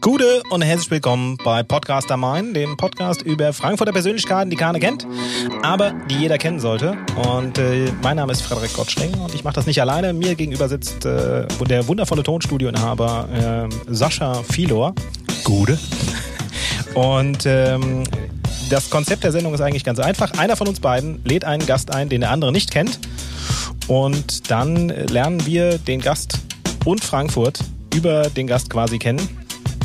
Gute und herzlich willkommen bei Podcaster Main, dem Podcast über Frankfurter Persönlichkeiten, die keiner kennt, aber die jeder kennen sollte. Und äh, mein Name ist Frederik Gottschling und ich mache das nicht alleine. Mir gegenüber sitzt äh, der wundervolle Tonstudioinhaber äh, Sascha Filor. Gute. Und ähm, das Konzept der Sendung ist eigentlich ganz einfach. Einer von uns beiden lädt einen Gast ein, den der andere nicht kennt. Und dann lernen wir den Gast und Frankfurt über den Gast quasi kennen.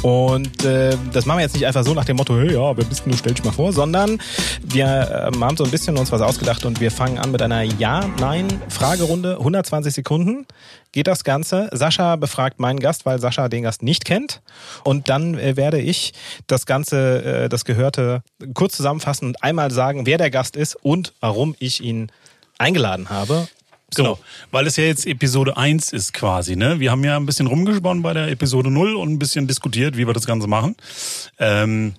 Und äh, das machen wir jetzt nicht einfach so nach dem Motto, hey, ja, wer bist du, stell dich mal vor, sondern wir äh, haben so ein bisschen uns was ausgedacht und wir fangen an mit einer Ja-Nein-Fragerunde. 120 Sekunden geht das Ganze. Sascha befragt meinen Gast, weil Sascha den Gast nicht kennt. Und dann äh, werde ich das Ganze, äh, das Gehörte kurz zusammenfassen und einmal sagen, wer der Gast ist und warum ich ihn eingeladen habe. Genau, weil es ja jetzt Episode 1 ist quasi. Ne? Wir haben ja ein bisschen rumgesponnen bei der Episode 0 und ein bisschen diskutiert, wie wir das Ganze machen. Ähm,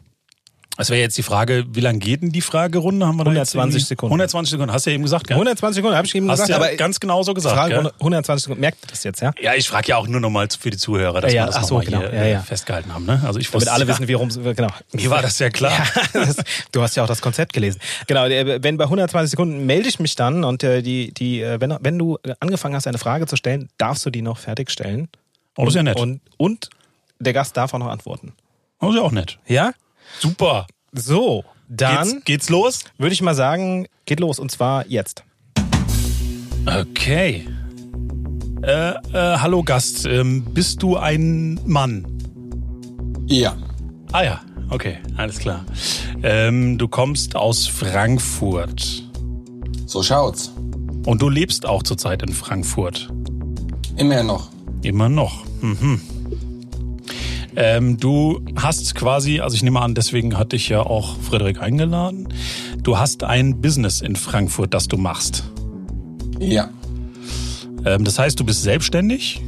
es wäre jetzt die Frage, wie lange geht denn die Fragerunde? Haben wir 120 Sekunden. 120 Sekunden, hast du ja eben gesagt, gell? 120 Sekunden, habe ich eben Hast gesagt. ja aber ganz genau so gesagt, gell? 120 Sekunden, merkt ihr das jetzt, ja? Ja, ich frage ja auch nur nochmal für die Zuhörer, dass Ja, ja, wir das ach so, genau. hier Ja, ja. äh, festgehalten haben. Ne? Also ich Damit wusste, alle wissen, wie rum genau. Mir war das ja klar. Ja, das, du hast ja auch das Konzept gelesen. Genau, äh, wenn bei 120 Sekunden melde ich mich dann und äh, die, die, wenn, wenn du angefangen hast, eine Frage zu stellen, darfst du die noch fertigstellen. Oh, das ist ja nett. Und, und der Gast darf auch noch antworten. Das ist ja auch nett. Ja? Super. So, dann Geht's, geht's los? würde ich mal sagen, geht los und zwar jetzt. Okay. Äh, äh, hallo Gast, ähm, bist du ein Mann? Ja. Ah ja, okay, alles klar. Ähm, du kommst aus Frankfurt So schaut's. und du lebst auch zurzeit in Frankfurt. Immer noch. Immer noch. Mhm. Ähm, du hast quasi, also ich nehme an, deswegen hatte ich ja auch Frederik eingeladen. Du hast ein Business in Frankfurt, das du machst. Ja. Ähm, das heißt, du bist selbstständig?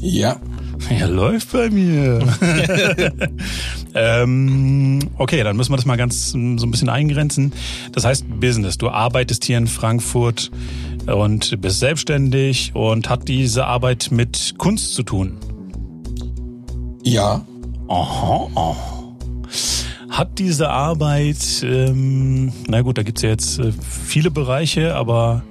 Ja. Ja, läuft bei mir. ähm, okay, dann müssen wir das mal ganz so ein bisschen eingrenzen. Das heißt Business. Du arbeitest hier in Frankfurt und bist selbstständig und hat diese Arbeit mit Kunst zu tun. Ja. Aha, aha. Hat diese Arbeit, ähm, na gut, da gibt's ja jetzt äh, viele Bereiche, aber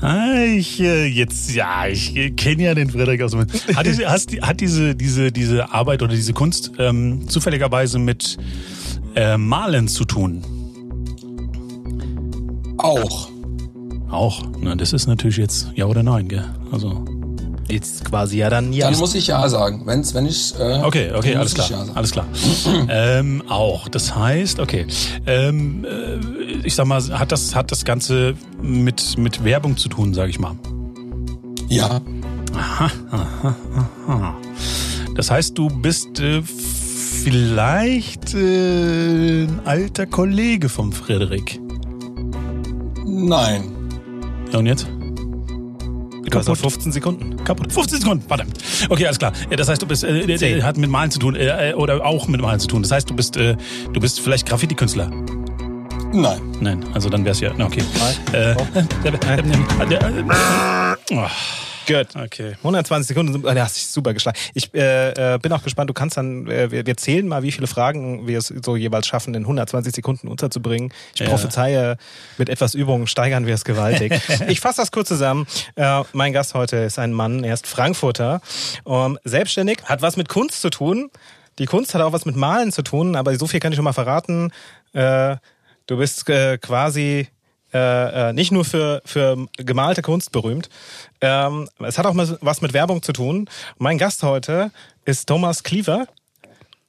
ah, ich äh, jetzt, ja, ich äh, kenne ja den Frederik aus dem. Hat, diese, hast, hat diese, diese, diese Arbeit oder diese Kunst ähm, zufälligerweise mit äh, Malen zu tun? Auch. Auch. Na, das ist natürlich jetzt ja oder nein, gell? Also. Jetzt quasi ja dann ja. Dann muss ich ja sagen. Wenn's, wenn ich. Äh, Okay, okay, alles klar. ja alles klar. ähm, auch. Das heißt, okay. Ähm, äh, ich sag mal, hat das, hat das Ganze mit, mit Werbung zu tun, sage ich mal. Ja. Das heißt, du bist äh, vielleicht äh, ein alter Kollege vom Frederik. Nein. Ja, und jetzt? Du hast noch 15 Sekunden. Kaputt. 15 Sekunden, warte. Okay, alles klar. Das heißt, du bist, äh, der hat mit Malen zu tun, äh, äh, oder auch mit Malen zu tun. Das heißt, du bist, äh, du bist vielleicht Graffiti-Künstler. Nein. Nein, also dann wär's ja, na, okay. Äh, der, der, oh, Gut. okay. 120 Sekunden, ah, der hast dich super geschlagen. Ich äh, äh, bin auch gespannt, du kannst dann, äh, wir, wir zählen mal, wie viele Fragen wir es so jeweils schaffen, in 120 Sekunden unterzubringen. Ich Ja. prophezeie, mit etwas Übung steigern wir es gewaltig. ich fasse das kurz zusammen. Äh, mein Gast heute ist ein Mann, er ist Frankfurter, ähm, selbstständig, hat was mit Kunst zu tun. Die Kunst hat auch was mit Malen zu tun, aber so viel kann ich schon mal verraten. Äh, du bist äh, quasi äh, äh, nicht nur für, für gemalte Kunst berühmt. Ähm, es hat auch was mit Werbung zu tun. Mein Gast heute ist Thomas Cleaver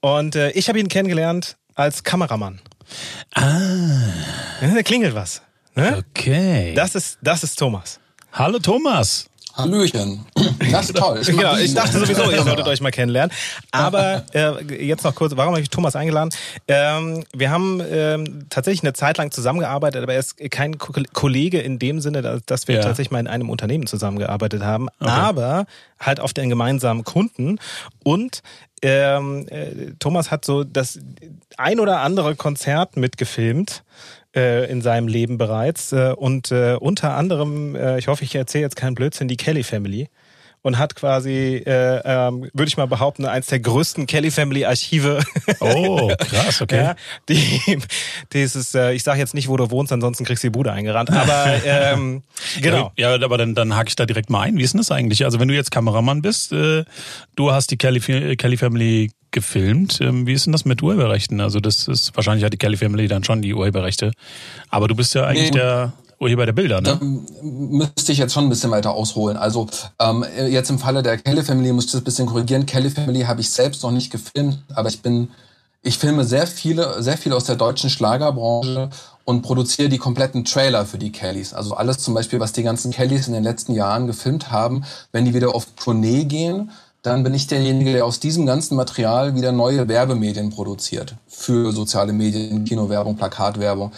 und äh, ich habe ihn kennengelernt als Kameramann. Ah. Da klingelt was. Ne? Okay. Das, ist, das ist Thomas. Hallo Thomas. Hallöchen. Das ist toll. Genau, ich dachte sowieso, ihr solltet euch mal kennenlernen. Aber äh, jetzt noch kurz, warum habe ich Thomas eingeladen? Ähm, wir haben ähm, tatsächlich eine Zeit lang zusammengearbeitet, aber er ist kein Ko Kollege in dem Sinne, dass, wir Ja. tatsächlich mal in einem Unternehmen zusammengearbeitet haben, aber halt auf den gemeinsamen Kunden. Und ähm, äh, Thomas hat so das ein oder andere Konzert mitgefilmt äh, in seinem Leben bereits. Äh, und äh, unter anderem, äh, ich hoffe, ich erzähle jetzt keinen Blödsinn, die Kelly Family. Und hat quasi, äh, ähm, würde ich mal behaupten, eins der größten Kelly Family Archive. Oh, krass, okay. ja, die, dieses, äh, ich sage jetzt nicht, wo du wohnst, ansonsten kriegst du die Bude eingerannt. Aber ähm, genau. Ja, aber dann, dann hake ich da direkt mal ein. Wie ist denn das eigentlich? Also wenn du jetzt Kameramann bist, äh, du hast die Kelly, Kelly Family gefilmt. Ähm, wie ist denn das mit Urheberrechten? Also das ist wahrscheinlich hat die Kelly Family dann schon die Urheberrechte. Aber du bist ja eigentlich nee. der Urheber der Bilder, ne? Da müsste ich jetzt schon ein bisschen weiter ausholen. Also ähm, jetzt im Falle der Kelly Family muss ich das ein bisschen korrigieren. Kelly Family habe ich selbst noch nicht gefilmt, aber ich bin, ich filme sehr viele, sehr viel aus der deutschen Schlagerbranche und produziere die kompletten Trailer für die Kellys. Also alles zum Beispiel, was die ganzen Kellys in den letzten Jahren gefilmt haben, wenn die wieder auf Tournee gehen, dann bin ich derjenige, der aus diesem ganzen Material wieder neue Werbemedien produziert. Für soziale Medien, Kinowerbung, Plakatwerbung.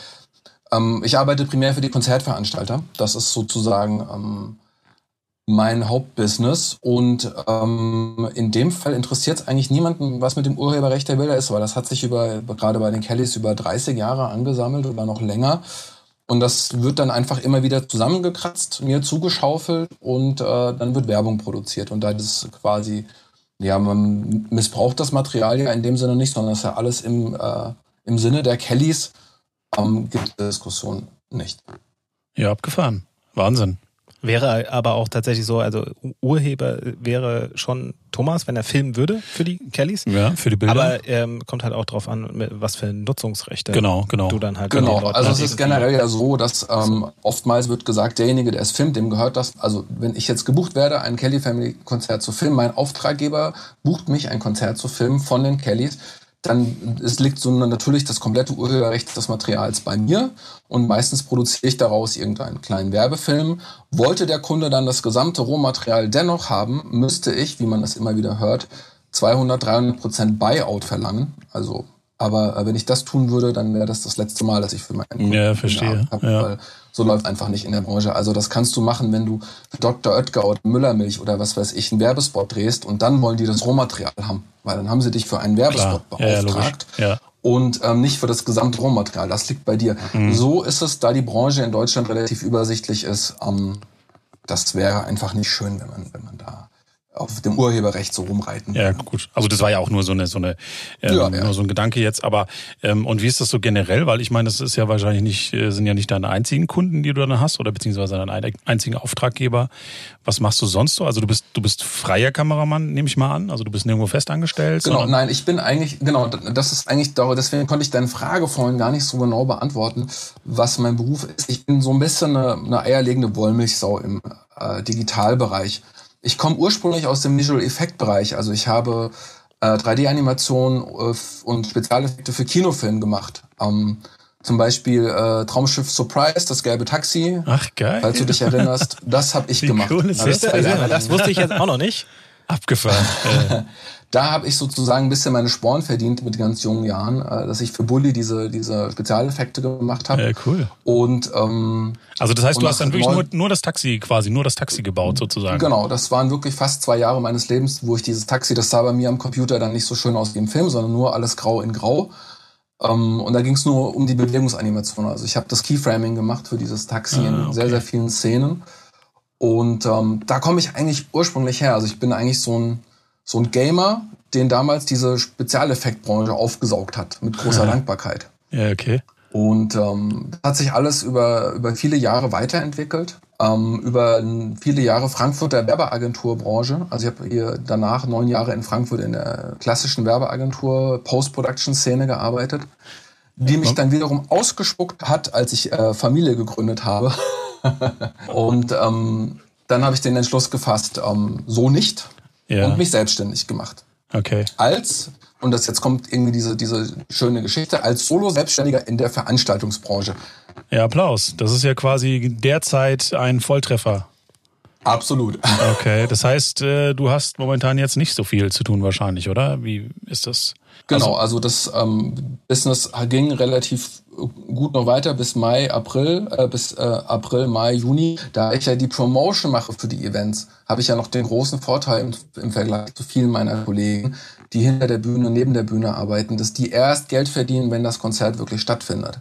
Ähm, ich arbeite primär für die Konzertveranstalter. Das ist sozusagen ähm, mein Hauptbusiness. Und ähm, in dem Fall interessiert es eigentlich niemanden, was mit dem Urheberrecht der Bilder ist, weil das hat sich über, gerade bei den Kellys über 30 Jahre angesammelt oder noch länger. Und das wird dann einfach immer wieder zusammengekratzt, mir zugeschaufelt und äh, dann wird Werbung produziert. Und da ist quasi, ja, man missbraucht das Material ja in dem Sinne nicht, sondern das ist ja alles im, äh, im Sinne der Kellys ähm, gibt es Diskussion nicht. Ja, abgefahren. Wahnsinn. Wäre aber auch tatsächlich so, also Urheber wäre schon Thomas, wenn er filmen würde für die Kellys. Ja, für die Bilder. Aber ähm, kommt halt auch drauf an, was für Nutzungsrechte genau, genau. du dann halt Genau, also es ist generell ja so, dass ähm, oftmals wird gesagt, derjenige, der es filmt, dem gehört das. Also wenn ich jetzt gebucht werde, ein Kelly Family Konzert zu filmen, mein Auftraggeber bucht mich, ein Konzert zu filmen von den Kellys dann es liegt so natürlich das komplette Urheberrecht des Materials bei mir und meistens produziere ich daraus irgendeinen kleinen Werbefilm. Wollte der Kunde dann das gesamte Rohmaterial dennoch haben, müsste ich, wie man das immer wieder hört, 200, 300 Prozent Buyout verlangen. Also, aber äh, wenn ich das tun würde, dann wäre das das letzte Mal, dass ich für meinen Kunden ja, verstehe. Hab, ja. weil so läuft einfach nicht in der Branche. Also das kannst du machen, wenn du für Dr. Oetker oder Müllermilch oder was weiß ich einen Werbespot drehst und dann wollen die das Rohmaterial haben, weil dann haben sie dich für einen Werbespot Klar. beauftragt. Ja, ja, und ähm, nicht für das gesamte Rohmaterial. Das liegt bei dir. Mhm. So ist es, da die Branche in Deutschland relativ übersichtlich ist. Ähm, das wäre einfach nicht schön, wenn man, wenn man da auf dem Urheberrecht so rumreiten. Ja, gut. Also das war ja auch nur so eine, so eine, ähm, ja, ja. nur so ein Gedanke jetzt. Aber ähm, und wie ist das so generell? Weil ich meine, das ist ja wahrscheinlich nicht, äh, sind ja nicht deine einzigen Kunden, die du dann hast, oder beziehungsweise dein einziger Auftraggeber. Was machst du sonst so? Also du bist, du bist freier Kameramann, nehme ich mal an. Also du bist nirgendwo festangestellt. Genau, nein, ich bin eigentlich, genau, das ist eigentlich, deswegen konnte ich deine Frage vorhin gar nicht so genau beantworten, was mein Beruf ist. Ich bin so ein bisschen eine, eine eierlegende Wollmilchsau im äh, Digitalbereich. Ich komme ursprünglich aus dem Visual Effect Bereich. Also ich habe äh, 3D-Animation äh, und Spezialeffekte für Kinofilm gemacht. Ähm, zum Beispiel äh, Traumschiff Surprise, das gelbe Taxi. Ach geil. Falls du dich erinnerst, das habe ich Wie gemacht. Cool ist das, das, das wusste ich jetzt auch noch nicht. Abgefahren. da habe ich sozusagen ein bisschen meine Sporen verdient mit ganz jungen Jahren, äh, dass ich für Bully diese, diese Spezialeffekte gemacht habe. Ja, cool. Und ähm, also das heißt, du hast dann wirklich nur, nur das Taxi quasi, nur das Taxi gebaut sozusagen. Genau, das waren wirklich fast zwei Jahre meines Lebens, wo ich dieses Taxi, das sah bei mir am Computer dann nicht so schön aus wie im Film, sondern nur alles grau in grau. Ähm, und da ging es nur um die Bewegungsanimation. Also ich habe das Keyframing gemacht für dieses Taxi ah, in sehr, sehr vielen Szenen. Und ähm, da komme ich eigentlich ursprünglich her. Also ich bin eigentlich so ein, so ein Gamer, den damals diese Spezialeffektbranche aufgesaugt hat, mit großer. Dankbarkeit. Ja, okay. Und ähm, das hat sich alles über, über viele Jahre weiterentwickelt. Ähm, über viele Jahre Frankfurter Werbeagenturbranche. Also ich habe hier danach neun Jahre in Frankfurt in der klassischen Werbeagentur Post-Production-Szene gearbeitet, die mich dann wiederum ausgespuckt hat, als ich äh, Familie gegründet habe. und ähm, dann habe ich den Entschluss gefasst, ähm, so nicht ja. und mich selbstständig gemacht. Okay. Als, und das jetzt kommt irgendwie diese, diese schöne Geschichte, als Solo-Selbstständiger in der Veranstaltungsbranche. Ja, Applaus. Das ist ja quasi derzeit ein Volltreffer. Absolut. Okay, das heißt, äh, du hast momentan jetzt nicht so viel zu tun wahrscheinlich, oder? Wie ist das? Genau, also, also das ähm, Business ging relativ gut noch weiter bis Mai, April, äh, bis äh, April, Mai, Juni. Da ich ja die Promotion mache für die Events, habe ich ja noch den großen Vorteil im, im, Vergleich zu vielen meiner Kollegen, die hinter der Bühne, neben der Bühne arbeiten, dass die erst Geld verdienen, wenn das Konzert wirklich stattfindet.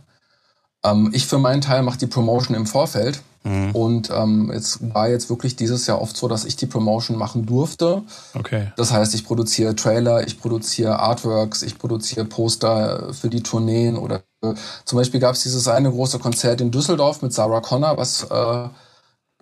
Ähm, ich für meinen Teil mache die Promotion im Vorfeld. Mhm. Und ähm, es war jetzt wirklich dieses Jahr oft so, dass ich die Promotion machen durfte. Okay. Das heißt, ich produziere Trailer, ich produziere Artworks, ich produziere Poster für die Tourneen oder äh, zum Beispiel gab es dieses eine große Konzert in Düsseldorf mit Sarah Connor, was äh,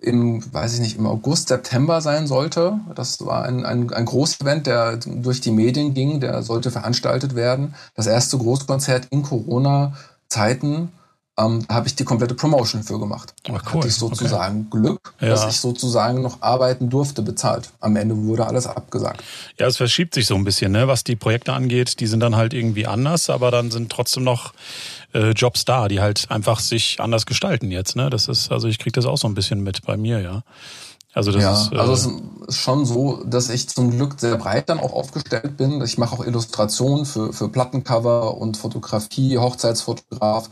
im, weiß ich nicht, im August, September sein sollte. Das war ein, ein, ein Großevent, der durch die Medien ging, der sollte veranstaltet werden. Das erste Großkonzert in Corona-Zeiten ähm, habe ich die komplette Promotion für gemacht. Ach, cool. Hatte ich sozusagen okay. Glück, ja. dass ich sozusagen noch arbeiten durfte, bezahlt. Am Ende wurde alles abgesagt. Ja, es verschiebt sich so ein bisschen, ne? was die Projekte angeht. Die sind dann halt irgendwie anders, aber dann sind trotzdem noch äh, Jobs da, die halt einfach sich anders gestalten jetzt. Ne? Das ist, also ich kriege das auch so ein bisschen mit bei mir, ja. Also das ja, ist, äh also es ist schon so, dass ich zum Glück sehr breit dann auch aufgestellt bin. Ich mache auch Illustrationen für, für Plattencover und Fotografie, Hochzeitsfotograf.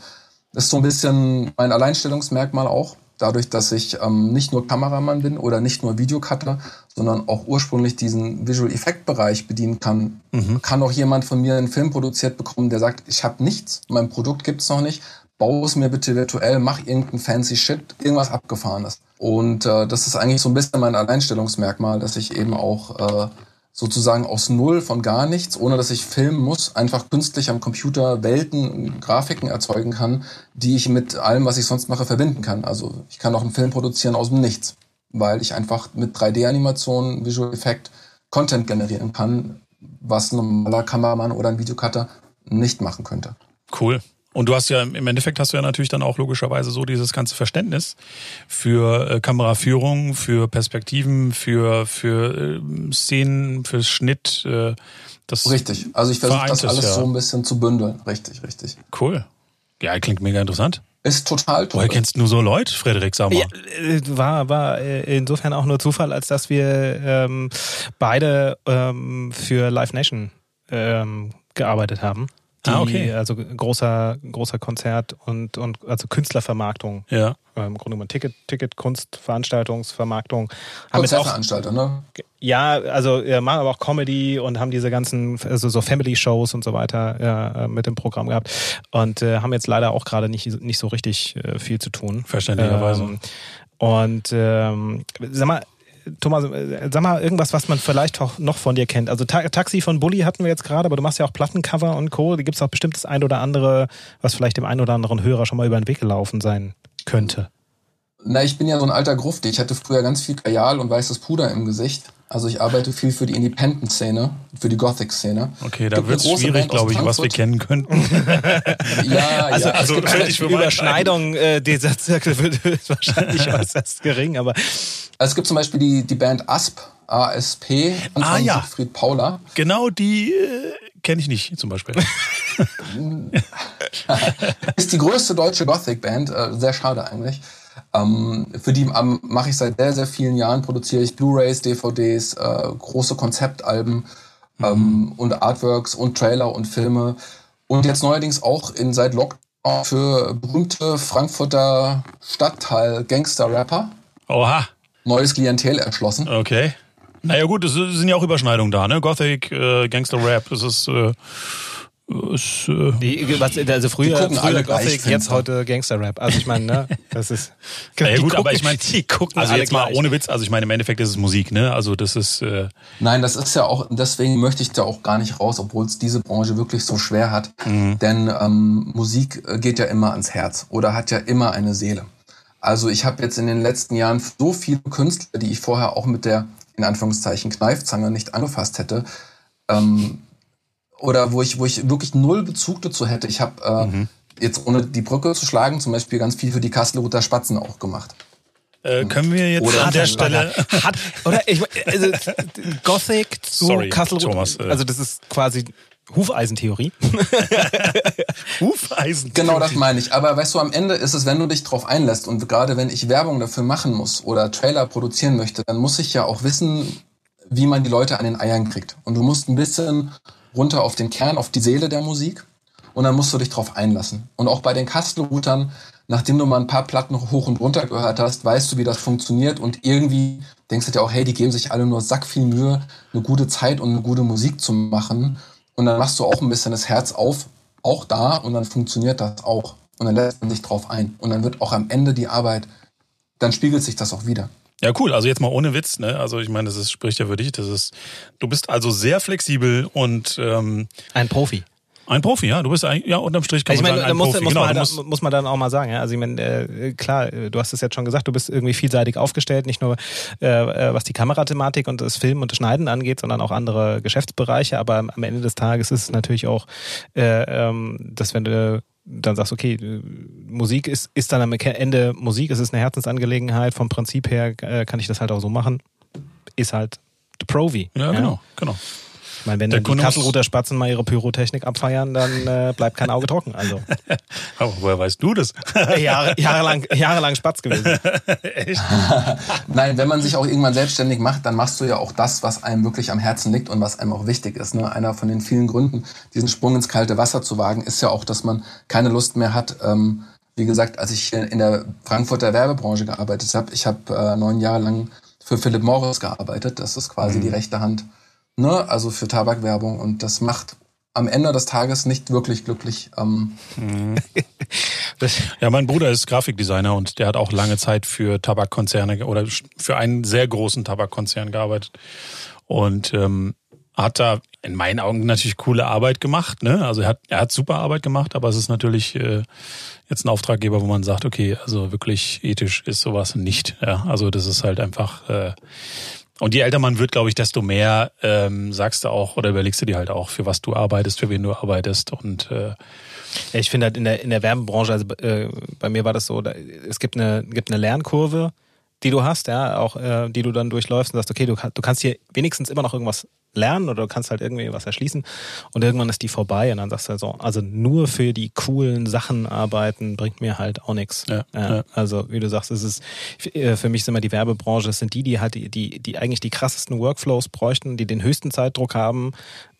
Das ist so ein bisschen mein Alleinstellungsmerkmal auch. Dadurch, dass ich ähm, nicht nur Kameramann bin oder nicht nur Videocutter, sondern auch ursprünglich diesen Visual Effect Bereich bedienen kann, mhm. kann auch jemand von mir einen Film produziert bekommen, der sagt, ich habe nichts, mein Produkt gibt's noch nicht, baue es mir bitte virtuell, mach irgendeinen fancy Shit, irgendwas abgefahrenes. Und äh, das ist eigentlich so ein bisschen mein Alleinstellungsmerkmal, dass ich eben auch äh, sozusagen aus Null von gar nichts, ohne dass ich filmen muss, einfach künstlich am Computer Welten, Grafiken erzeugen kann, die ich mit allem, was ich sonst mache, verbinden kann. Also ich kann auch einen Film produzieren aus dem Nichts, weil ich einfach mit 3D-Animationen, Visual Effect Content generieren kann, was ein normaler Kameramann oder ein Videocutter nicht machen könnte. Cool. Und du hast ja im Endeffekt hast du ja natürlich dann auch logischerweise so dieses ganze Verständnis für äh, Kameraführung, für Perspektiven, für für äh, Szenen, für Schnitt. Äh, das richtig. Also ich versuche das alles ja. so ein bisschen zu bündeln. Richtig, richtig. Cool. Ja, klingt mega interessant. Ist total toll. Woher kennst du so Leute, Frederik, sag mal? Ja, äh, war, war äh, insofern auch nur Zufall, als dass wir ähm, beide ähm, für Live Nation ähm, gearbeitet haben. Die, ah, okay. Also großer, großer Konzert und, und also Künstlervermarktung. Ja. Im Grunde genommen Ticket, Ticket, Kunst, Veranstaltungsvermarktung. Konzertveranstalter, ne? Ja, also ja, machen aber auch Comedy und haben diese ganzen, also so Family-Shows und so weiter ja, äh, mit dem Programm gehabt. Und äh, haben jetzt leider auch gerade nicht, nicht so richtig äh, viel zu tun. Verständlicherweise. Ähm, und ähm, sag mal, Thomas, äh, sag mal irgendwas, was man vielleicht auch noch von dir kennt. Also Ta Taxi von Bully hatten wir jetzt gerade, aber du machst ja auch Plattencover und Co. Da gibt es auch bestimmt das ein oder andere, was vielleicht dem einen oder anderen Hörer schon mal über den Weg gelaufen sein könnte. Na, ich bin ja so ein alter Grufti. Ich hatte früher ganz viel Kajal und weißes Puder im Gesicht. Also ich arbeite viel für die Independent-Szene, für die Gothic-Szene. Okay, da wird es schwierig, glaube ich, was wir kennen könnten. ja, also, ja. Also, also die Überschneidung äh, dieser Zirkel wird wahrscheinlich äußerst gering, aber also es gibt zum Beispiel die, die Band ASP, ASP, Anton ah, ja. Siegfried Paula. Genau, die äh, kenne ich nicht zum Beispiel. ist die größte deutsche Gothic-Band, äh, sehr schade eigentlich. Ähm, für die ähm, mache ich seit sehr, sehr vielen Jahren, produziere ich Blu-rays, DVDs, äh, große Konzeptalben mhm. ähm, und Artworks und Trailer und Filme. Und jetzt neuerdings auch in seit Lockdown für berühmte Frankfurter Stadtteil Gangster-Rapper. Oha neues Klientel erschlossen. Okay. Naja gut, es sind ja auch Überschneidungen da, ne? Gothic, äh, Gangster Rap, das ist, äh, ist äh, die, was, also früher, früher alle Gothic, jetzt heute Gangster Rap. Also ich meine, ne, das ist. naja, gut, gucken, aber ich meine, die gucken also jetzt mal gleich. ohne Witz. Also ich meine, im Endeffekt ist es Musik, ne? Also das ist. Äh Nein, das ist ja auch. Deswegen möchte ich da auch gar nicht raus, obwohl es diese Branche wirklich so schwer hat. Mhm. Denn ähm, Musik geht ja immer ans Herz oder hat ja immer eine Seele. Also ich habe jetzt in den letzten Jahren so viele Künstler, die ich vorher auch mit der, in Anführungszeichen, Kneifzange nicht angefasst hätte, ähm, oder wo ich, wo ich wirklich null Bezug dazu hätte. Ich habe äh, mhm. jetzt, ohne die Brücke zu schlagen, zum Beispiel ganz viel für die Kasselruther Spatzen auch gemacht. Äh, können wir jetzt oder an der Stelle hat, oder ich also Gothic zu Sorry, Thomas, äh. also das ist quasi Hufeisentheorie. Hufeisentheorie. Genau das meine ich. Aber weißt du, am Ende ist es, wenn du dich drauf einlässt und gerade wenn ich Werbung dafür machen muss oder Trailer produzieren möchte, dann muss ich ja auch wissen, wie man die Leute an den Eiern kriegt. Und du musst ein bisschen runter auf den Kern, auf die Seele der Musik und dann musst du dich drauf einlassen. Und auch bei den Kastelroutern, nachdem du mal ein paar Platten hoch und runter gehört hast, weißt du, wie das funktioniert und irgendwie denkst du dir auch, hey, die geben sich alle nur sack viel Mühe, eine gute Zeit und eine gute Musik zu machen und dann machst du auch ein bisschen das Herz auf, auch da, und dann funktioniert das auch. Und dann lässt man sich drauf ein. Und dann wird auch am Ende die Arbeit, dann spiegelt sich das auch wieder. Ja, cool. Also jetzt mal ohne Witz, ne? Also ich meine, das ist, spricht ja für dich. Das ist, du bist also sehr flexibel und ähm, ein Profi. Ein Profi, ja. Du bist eigentlich, ja, unterm Strich kann also man ich meine, sagen, ein muss, Profi. muss, genau, man halt, muss man dann auch mal sagen. Ja? Also ich meine, äh, klar, du hast es jetzt schon gesagt, du bist irgendwie vielseitig aufgestellt, nicht nur äh, äh, was die Kamerathematik und das Filmen und das Schneiden angeht, sondern auch andere Geschäftsbereiche. Aber am Ende des Tages ist es natürlich auch, äh, ähm, dass wenn du dann sagst, okay, äh, Musik ist, ist dann am Ende Musik, es ist eine Herzensangelegenheit, vom Prinzip her äh, kann ich das halt auch so machen, ist halt the Provi. ja, genau, genau. Ich meine, wenn Der dann die Kasselruther Spatzen mal ihre Pyrotechnik abfeiern, dann äh, bleibt kein Auge trocken. Also Aber woher weißt du das? Jahre, jahrelang, jahrelang Spatz gewesen. Echt? Nein, wenn man sich auch irgendwann selbstständig macht, dann machst du ja auch das, was einem wirklich am Herzen liegt und was einem auch wichtig ist. Ne? Einer von den vielen Gründen, diesen Sprung ins kalte Wasser zu wagen, ist ja auch, dass man keine Lust mehr hat. Ähm, wie gesagt, als ich in der Frankfurter Werbebranche gearbeitet habe, ich habe äh, neun Jahre lang für Philip Morris gearbeitet. Das ist quasi die rechte Hand, ne? also für Tabakwerbung. Und das macht am Ende des Tages nicht wirklich glücklich. Ähm, Das, Ja, mein Bruder ist Grafikdesigner und der hat auch lange Zeit für Tabakkonzerne oder für einen sehr großen Tabakkonzern gearbeitet und ähm, hat da in meinen Augen natürlich coole Arbeit gemacht. Ne? Also er hat, er hat super Arbeit gemacht, aber es ist natürlich äh, jetzt ein Auftraggeber, wo man sagt, okay, also wirklich ethisch ist sowas nicht. Ja, also das ist halt einfach. Äh, und je älter man wird, glaube ich, desto mehr ähm, sagst du auch oder überlegst du dir halt auch, für was du arbeitest, für wen du arbeitest. Und äh, ja, ich finde halt in der, in der Werbebranche, also äh, bei mir war das so, da, es gibt eine, gibt eine Lernkurve, die du hast, ja, auch äh, die du dann durchläufst und sagst, okay, du, du kannst hier wenigstens immer noch irgendwas lernen oder du kannst halt irgendwie was erschließen und irgendwann ist die vorbei und dann sagst du halt so, also nur für die coolen Sachen arbeiten bringt mir halt auch nichts. Ja, ja. Also wie du sagst, es ist äh, für mich ist immer die Werbebranche, es sind die, die halt die, die, die eigentlich die krassesten Workflows bräuchten, die den höchsten Zeitdruck haben,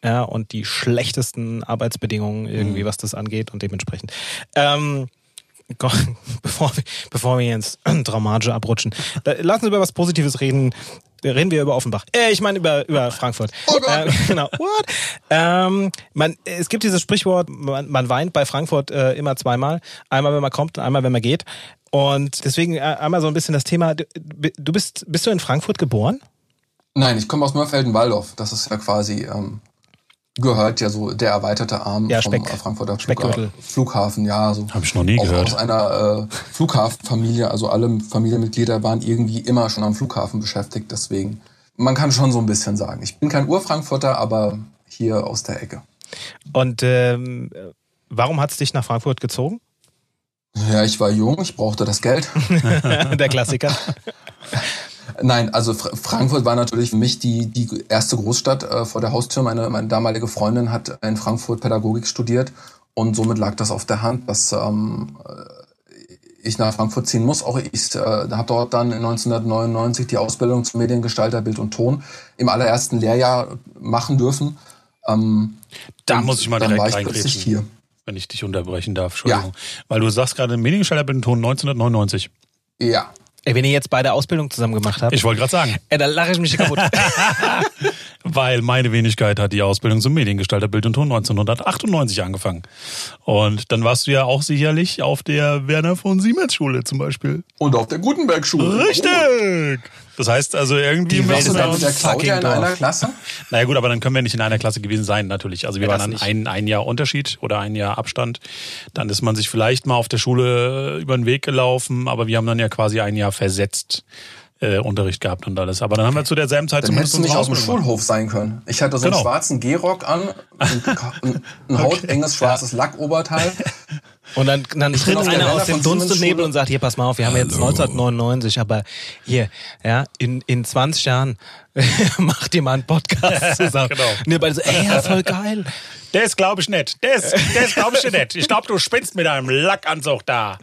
ja, und die schlechtesten Arbeitsbedingungen irgendwie, was das angeht und dementsprechend. Ähm, Gott, bevor wir, bevor wir ins Dramatische abrutschen, lassen wir über was Positives reden. Reden wir über Offenbach. Äh, ich meine über, über Frankfurt. Oh Gott. Äh, genau. What? Ähm, man, es gibt dieses Sprichwort, man, man weint bei Frankfurt äh, immer zweimal. Einmal, wenn man kommt und einmal, wenn man geht. Und deswegen äh, einmal so ein bisschen das Thema. Du, bist, bist du in Frankfurt geboren? Nein, ich komme aus Mörfelden-Walldorf. Das ist ja quasi, ähm, gehört ja so der erweiterte Arm Ja, vom Speck- äh, Frankfurter Speckgürtel. Flughafen. Ja, so. Hab ich noch nie auch gehört. Aus einer äh, Flughafenfamilie, also alle Familienmitglieder waren irgendwie immer schon am Flughafen beschäftigt. Deswegen, man kann schon so ein bisschen sagen. Ich bin kein Ur-Frankfurter, aber hier aus der Ecke. Und ähm, warum hat es dich nach Frankfurt gezogen? Ja, ich war jung, ich brauchte das Geld. Der Klassiker. Nein, also Fr Frankfurt war natürlich für mich die, die erste Großstadt äh, vor der Haustür. Meine, meine damalige Freundin hat in Frankfurt Pädagogik studiert und somit lag das auf der Hand, dass ähm, äh, ich nach Frankfurt ziehen muss. Auch ich äh, habe dort dann 1999 die Ausbildung zum Mediengestalter Bild und Ton im allerersten Lehrjahr machen dürfen. Ähm, Da und muss ich mal dann direkt war ich hier. wenn ich dich unterbrechen darf. Entschuldigung. Weil du sagst gerade Mediengestalter bin Ton 1999. Ja, Ey, wenn ihr jetzt beide Ausbildung zusammen gemacht habt, Ich wollte gerade sagen, ey, da lache ich mich kaputt. weil meine Wenigkeit hat die Ausbildung zum Mediengestalter Bild und Ton 1998 angefangen. Und dann warst du ja auch sicherlich auf der Werner von Siemens Schule zum Beispiel. und auf der Gutenberg-Schule. Richtig! Das heißt also irgendwie Die Warst du dann mit der Claudia in einer. Klasse? Naja gut, aber dann können wir nicht in einer Klasse gewesen sein, natürlich. Also wir Ja, waren dann ein, ein Jahr Unterschied oder ein Jahr Abstand. Dann ist man sich vielleicht mal auf der Schule über den Weg gelaufen, aber wir haben dann ja quasi ein Jahr versetzt äh, Unterricht gehabt und alles. Aber dann haben wir zu derselben Zeit Dann hättest du nicht aus dem. Schulhof sein können. Ich hatte so Genau. einen schwarzen Gehrock an, ein, ein, ein hautenges schwarzes Lackoberteil. Und dann, dann tritt einer aus dem Dunst und Nebel und sagt, hier, pass mal auf, wir haben jetzt 1999, aber hier, ja, in, in 20 Jahren macht ihr mal einen Podcast zusammen. Genau. Und ihr beide so, ey, ja, voll geil. Das glaube ich nicht. Das, das glaube ich dir nicht. Ich glaube, du spinnst mit einem Lackanzug da.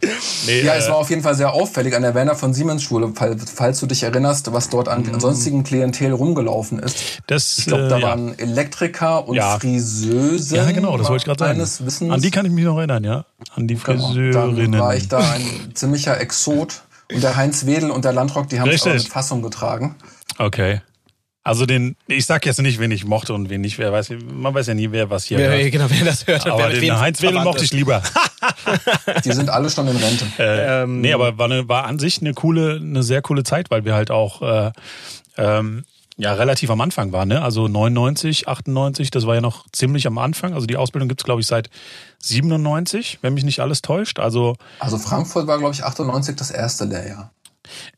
Nee, Ja, äh, es war auf jeden Fall sehr auffällig an der Werner von Siemens Schule, fall- falls du dich erinnerst, was dort an sonstigen Klientel rumgelaufen ist. das, Ich glaube, da äh, ja. waren Elektriker und Ja. Friseusen. Ja, genau, das wollte ich gerade sagen. Wissens. An die kann ich mich noch erinnern, ja. An die Genau. Friseurinnen. Dann war ich da ein ziemlicher Exot. Und der Heinz Wedel und der Landrock, die haben es mit Fassung getragen. Okay. Also den, ich sag jetzt nicht, wen ich mochte und wen nicht, wer weiß, man weiß ja nie, wer was hier Ja, hört. genau, wer das hört. Aber wer den Heinz Wedel mochte ich lieber. Die sind alle schon in Rente. Äh, Ähm, nee, aber war, eine, war an sich eine coole, eine sehr coole Zeit, weil wir halt auch äh, ähm, ja relativ am Anfang waren. Ne? Also 99, 98, das war ja noch ziemlich am Anfang. Also die Ausbildung gibt's glaube ich, seit 97, wenn mich nicht alles täuscht. Also Also Frankfurt war, glaube ich, 98 das erste Lehrjahr.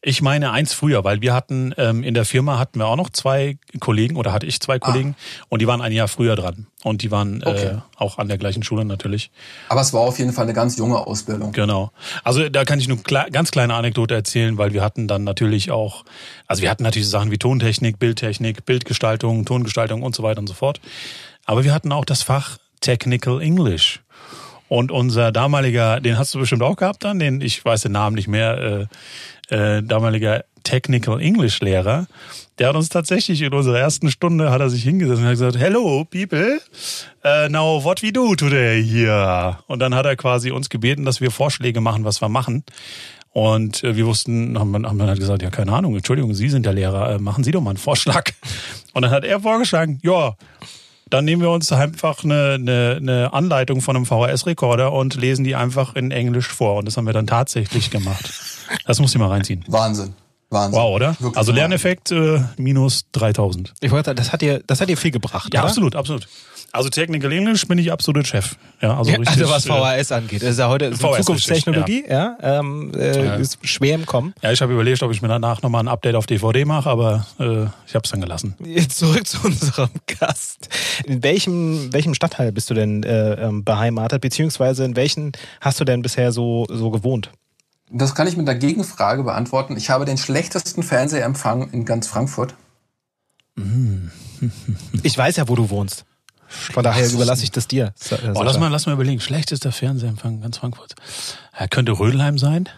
Ich meine eins früher, weil wir hatten ähm, in der Firma hatten wir auch noch zwei Kollegen oder hatte ich zwei Kollegen und die waren ein Jahr früher dran. Und die waren Okay. äh, auch an der gleichen Schule natürlich. Aber es war auf jeden Fall eine ganz junge Ausbildung. Genau. Also da kann ich nur kle ganz kleine Anekdote erzählen, weil wir hatten dann natürlich auch, also wir hatten natürlich Sachen wie Tontechnik, Bildtechnik, Bildgestaltung, Tongestaltung und so weiter und so fort. Aber wir hatten auch das Fach Technical English. Und unser damaliger, den hast du bestimmt auch gehabt dann, den, ich weiß den Namen nicht mehr, äh, äh, damaliger Technical English Lehrer, der hat uns tatsächlich in unserer ersten Stunde, hat er sich hingesetzt und hat gesagt, Hello people, uh, now what we do today here? Und dann hat er quasi uns gebeten, dass wir Vorschläge machen, was wir machen. Und äh, wir wussten, haben, haben dann halt gesagt, ja, keine Ahnung, Entschuldigung, Sie sind der Lehrer, äh, machen Sie doch mal einen Vorschlag. Und dann hat er vorgeschlagen, ja, dann nehmen wir uns einfach eine, eine, eine Anleitung von einem VHS-Rekorder und lesen die einfach in Englisch vor. Und das haben wir dann tatsächlich gemacht. Das muss ich mal reinziehen. Wahnsinn. Wahnsinn. Wow, oder? Wirklich also. Lerneffekt äh, minus 3000. Ich wollte sagen, das hat dir, das hat dir viel gebracht, Ja, oder? absolut, absolut. Also Technical English bin ich absolut Chef. Ja, also Ja, richtig. also was äh, VHS angeht. Das ist ja heute VHS Zukunftstechnologie, ja. Ähm, äh, Ja. Ist schwer im Kommen. Ja, ich habe überlegt, ob ich mir danach nochmal ein Update auf DVD mache, aber äh, ich habe es dann gelassen. Jetzt zurück zu unserem Gast. In welchem, welchem Stadtteil bist du denn äh, ähm, beheimatet, beziehungsweise in welchen hast du denn bisher so, so gewohnt? Das kann ich mit einer Gegenfrage beantworten. Ich habe den schlechtesten Fernsehempfang in ganz Frankfurt. Ich weiß ja, wo du wohnst. Von daher überlasse ich das dir. Äh, Oh, lass mal, lass mal überlegen. Schlechtester Fernsehempfang ganz Frankfurt. Ja, könnte Rödelheim sein?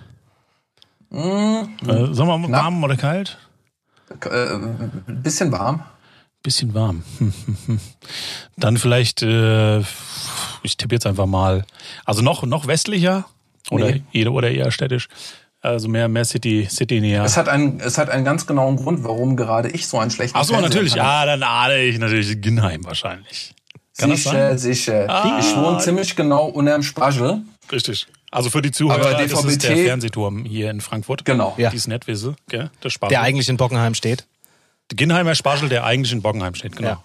Mm, Äh, Sommer Knapp. warm oder kalt? äh, ein bisschen warm. Bisschen warm. Dann vielleicht, äh, ich tippe jetzt einfach mal, also noch, noch westlicher oder, Nee. eher, oder eher städtisch. Also mehr, mehr City, City näher. Es hat, einen, es hat einen ganz genauen Grund, warum gerade ich so einen schlechten Ach so, natürlich. Ja, dann ahne ich natürlich Ginnheim wahrscheinlich. Kann Sicher, sicher. Ah. Ich wohne ziemlich genau unterm Spachel. Richtig. Also für die Zuhörer, Aber das ist der Fernsehturm hier in Frankfurt. Genau. Ja. Die ist nett, wisse, gell? Der Spargel. der eigentlich in Bockenheim steht. Ginnheimer Spargel, der eigentlich in Bockenheim steht, genau. Ja.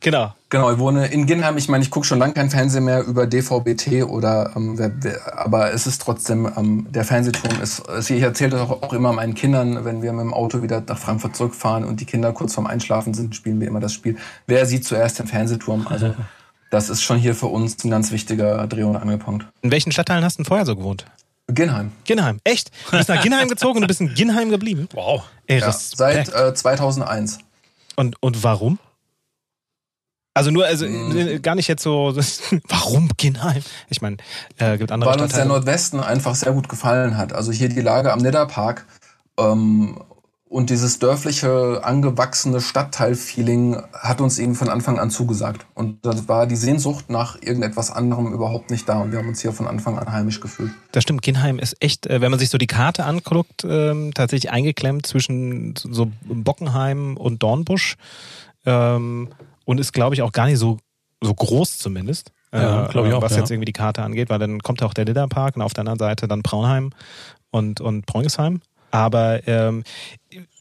Genau. Genau, ich wohne in Ginnheim. Ich meine, ich gucke schon lange kein Fernsehen mehr über DVB-T oder, ähm, aber es ist trotzdem, ähm, der Fernsehturm ist, also ich erzähle das auch, auch immer meinen Kindern, wenn wir mit dem Auto wieder nach Frankfurt zurückfahren und die Kinder kurz vorm Einschlafen sind, spielen wir immer das Spiel. Wer sieht zuerst den Fernsehturm? Also, das ist schon hier für uns ein ganz wichtiger Dreh- und Angelpunkt. In welchen Stadtteilen hast du vorher so gewohnt? Ginnheim. Ginnheim. Echt? Du bist nach Ginnheim gezogen und du bist in Ginnheim geblieben? Wow. Ey, Ja, seit äh, 2001. Und, und warum? Also nur, also Mm. äh, gar nicht jetzt so, warum Ginnheim? Ich meine, äh, gibt andere Weil uns der. Nordwesten einfach sehr gut gefallen hat. Also hier die Lage am Nidderpark ähm, und dieses dörfliche, angewachsene Stadtteil-Feeling hat uns eben von Anfang an zugesagt. Und das war die Sehnsucht nach irgendetwas anderem überhaupt nicht da. Und wir haben uns hier von Anfang an heimisch gefühlt. Das stimmt, Ginnheim ist echt, äh, wenn man sich so die Karte anguckt, ähm, tatsächlich eingeklemmt zwischen so Bockenheim und Dornbusch. Ähm, und ist, glaube ich, auch gar nicht so, so groß zumindest. Ja, glaub ich auch, Was ja. jetzt irgendwie die Karte angeht, weil dann kommt ja auch der Lidderpark und auf der anderen Seite dann Braunheim und, und Preungesheim. Aber ähm,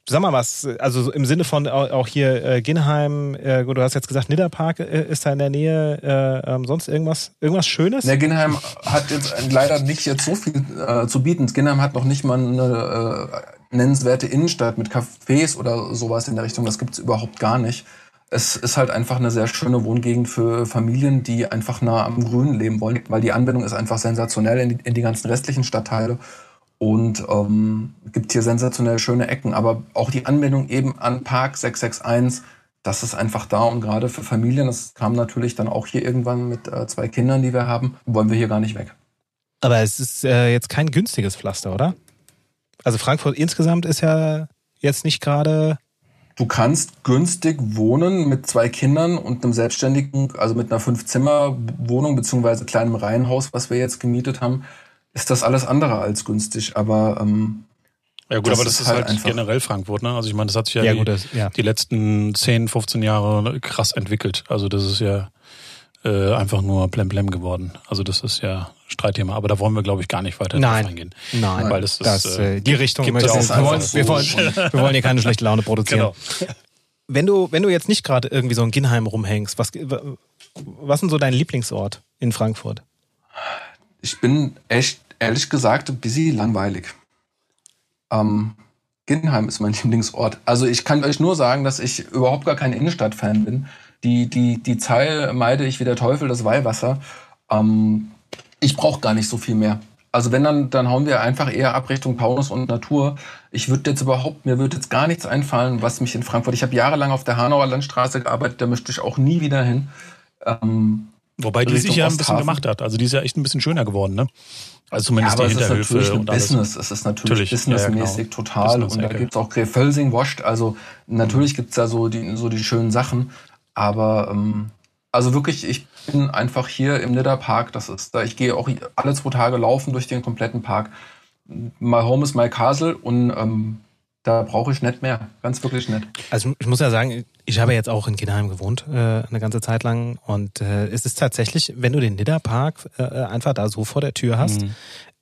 sag mal was, also so im Sinne von au- auch hier äh, Ginnheim, äh, du hast jetzt gesagt, Nidderpark äh, ist da in der Nähe, äh, ähm, sonst irgendwas, irgendwas Schönes? Der Ginnheim hat jetzt leider nicht jetzt so viel äh, zu bieten. Ginnheim hat noch nicht mal eine äh, nennenswerte Innenstadt mit Cafés oder sowas in der Richtung. Das gibt's überhaupt gar nicht. Es ist halt einfach eine sehr schöne Wohngegend für Familien, die einfach nah am Grünen leben wollen, weil die Anbindung ist einfach sensationell in die, in die ganzen restlichen Stadtteile und ähm, gibt hier sensationell schöne Ecken. Aber auch die Anbindung eben an Park 661, das ist einfach da und gerade für Familien, das kam natürlich dann auch hier irgendwann mit äh, zwei Kindern, die wir haben, wollen wir hier gar nicht weg. Aber es ist äh, jetzt kein günstiges Pflaster, oder? Also Frankfurt insgesamt ist ja jetzt nicht gerade. Du kannst günstig wohnen mit zwei Kindern und einem selbstständigen, also mit einer Fünf-Zimmer-Wohnung beziehungsweise kleinem Reihenhaus, was wir jetzt gemietet haben, ist das alles andere als günstig. Aber ähm, Ja gut, Das aber das ist ist halt halt, generell Frankfurt, ne? Also ich meine, das hat sich ja, Ja, die, gut, das- ja. die letzten 10, 15 Jahre krass entwickelt. Also das ist ja äh, einfach nur Plemplem geworden. Also das ist ja Streitthema. Aber da wollen wir, glaube ich, gar nicht weiter Nein. drauf eingehen. Nein, Weil das ist, das, äh, äh, die Richtung gibt ich auch wir, wollen, einfach wir, so. wollen, wir wollen hier keine schlechte Laune produzieren. Genau. Wenn du, wenn du jetzt nicht gerade irgendwie so in Ginheim rumhängst, was, was ist so dein Lieblingsort in Frankfurt? Ich bin echt, ehrlich gesagt, ein bisschen langweilig. Ähm, Ginheim ist mein Lieblingsort. Also ich kann euch nur sagen, dass ich überhaupt gar kein Innenstadt-Fan bin. Die, die, die Zeil meide ich wie der Teufel das Weihwasser. Ähm, ich brauche gar nicht so viel mehr. Also wenn dann, dann hauen wir einfach eher ab Richtung Taunus und Natur. Ich würde jetzt überhaupt, mir würde jetzt gar nichts einfallen, was mich in Frankfurt. Ich habe jahrelang auf der Hanauer Landstraße gearbeitet, da möchte ich auch nie wieder hin. Ähm, Wobei die Richtung sich ja ein bisschen gemacht hat. Also die ist ja echt ein bisschen schöner geworden, ne? Also zumindest ja, aber die es ist natürlich Hinterhöfe ein. Business. Es ist natürlich, Natürlich, ja, ja, businessmäßig genau. total. Und da Business-Ecke. gibt's auch Krefelsing wascht. Also natürlich gibt's da so die, so die schönen Sachen. Aber ähm, also wirklich, ich bin einfach hier im Nidderpark. Das ist da, ich gehe auch alle zwei Tage laufen durch den kompletten Park. My home is my castle und ähm, da brauche ich nicht mehr. Ganz wirklich nicht. Also ich muss ja sagen, ich habe jetzt auch in Ginheim gewohnt, äh, eine ganze Zeit lang. Und äh, es ist tatsächlich, wenn du den Nidderpark äh, einfach da so vor der Tür hast, Mhm.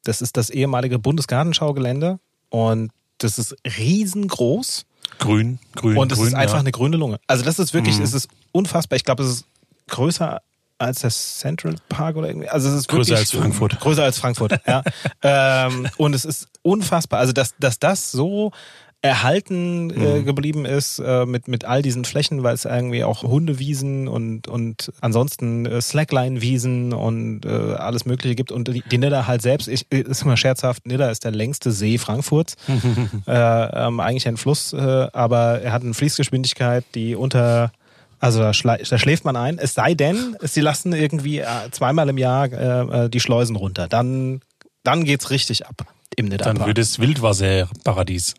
das ist das ehemalige Bundesgartenschaugelände und das ist riesengroß Grün, grün, und es grün. ist einfach ja. eine grüne Lunge. Also das ist wirklich, Mhm. es ist unfassbar. Ich glaube, es ist größer als der Central Park oder irgendwie. Also es ist Größer als Frankfurt. Größer als Frankfurt, ja. ähm, und es ist unfassbar. Also dass, dass das so erhalten äh, Mhm. geblieben ist äh, mit, mit all diesen Flächen, weil es irgendwie auch Hundewiesen und, und ansonsten äh, Slackline-Wiesen und äh, alles Mögliche gibt. Und die, die Nidda halt selbst, ich, ist immer scherzhaft, Nidda ist der längste See Frankfurts. äh, ähm, eigentlich ein Fluss, äh, aber er hat eine Fließgeschwindigkeit, die unter also da, schla da schläft man ein. Es sei denn, sie lassen irgendwie äh, zweimal im Jahr äh, äh, die Schleusen runter. Dann, dann geht's richtig ab im Dann Nidderpark. wird es Wildwasserparadies.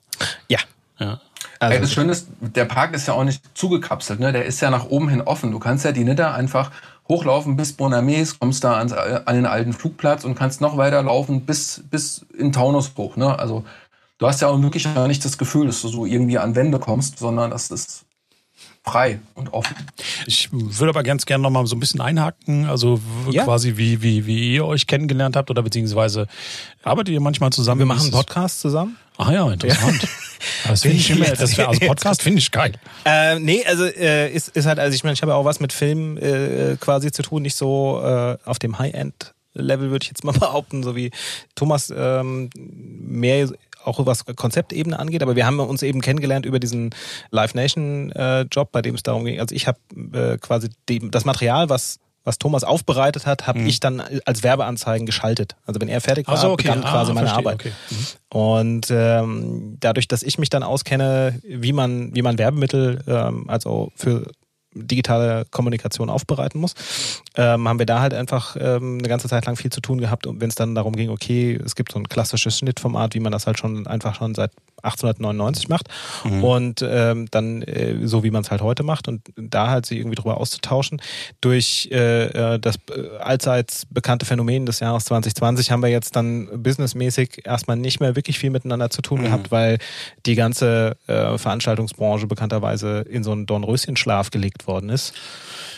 Ja. Ja. Also, das Schöne ist, der Park ist ja auch nicht zugekapselt, ne? Der ist ja nach oben hin offen. Du kannst ja die Nidda einfach hochlaufen bis Bonames, kommst da ans, an den alten Flugplatz und kannst noch weiter laufen bis, bis in Taunus hoch, ne? Also, du hast ja auch wirklich gar nicht das Gefühl, dass du so irgendwie an Wände kommst, sondern das ist frei und offen. Ich würde aber ganz gerne noch mal so ein bisschen einhaken, also Ja. quasi wie, wie, wie ihr euch kennengelernt habt oder beziehungsweise arbeitet ihr manchmal zusammen? wir machen einen Podcast zusammen. Ah ja, interessant. Das finde ich immer, das wär, also Podcast finde ich geil. Äh, nee, also äh, ist, ist halt, also ich meine, ich habe ja auch was mit Film äh, quasi zu tun, nicht so äh, auf dem High-End. Level würde ich jetzt mal behaupten, so wie Thomas ähm, mehr auch was Konzeptebene angeht, aber wir haben uns eben kennengelernt über diesen Live Nation äh, Job, bei dem es darum ging. Also ich habe äh, quasi dem, das Material, was was Thomas aufbereitet hat, habe ich dann als Werbeanzeigen geschaltet. Also wenn er fertig war, so, okay. begann quasi Ah, meine verstehe, Arbeit. okay. Und ähm, dadurch, dass ich mich dann auskenne, wie man, wie man Werbemittel, ähm, also für digitale Kommunikation aufbereiten muss, ähm, haben wir da halt einfach ähm, eine ganze Zeit lang viel zu tun gehabt. Und wenn es dann darum ging, okay, es gibt so ein klassisches Schnittformat, wie man das halt schon einfach schon seit 1899 macht und ähm, dann äh, so, wie man es halt heute macht und da halt sich irgendwie drüber auszutauschen. Durch äh, äh, das äh, allseits bekannte Phänomen des Jahres 2020 haben wir jetzt dann businessmäßig erstmal nicht mehr wirklich viel miteinander zu tun gehabt, weil die ganze äh, Veranstaltungsbranche bekannterweise in so einen Dornröschenschlaf gelegt worden ist.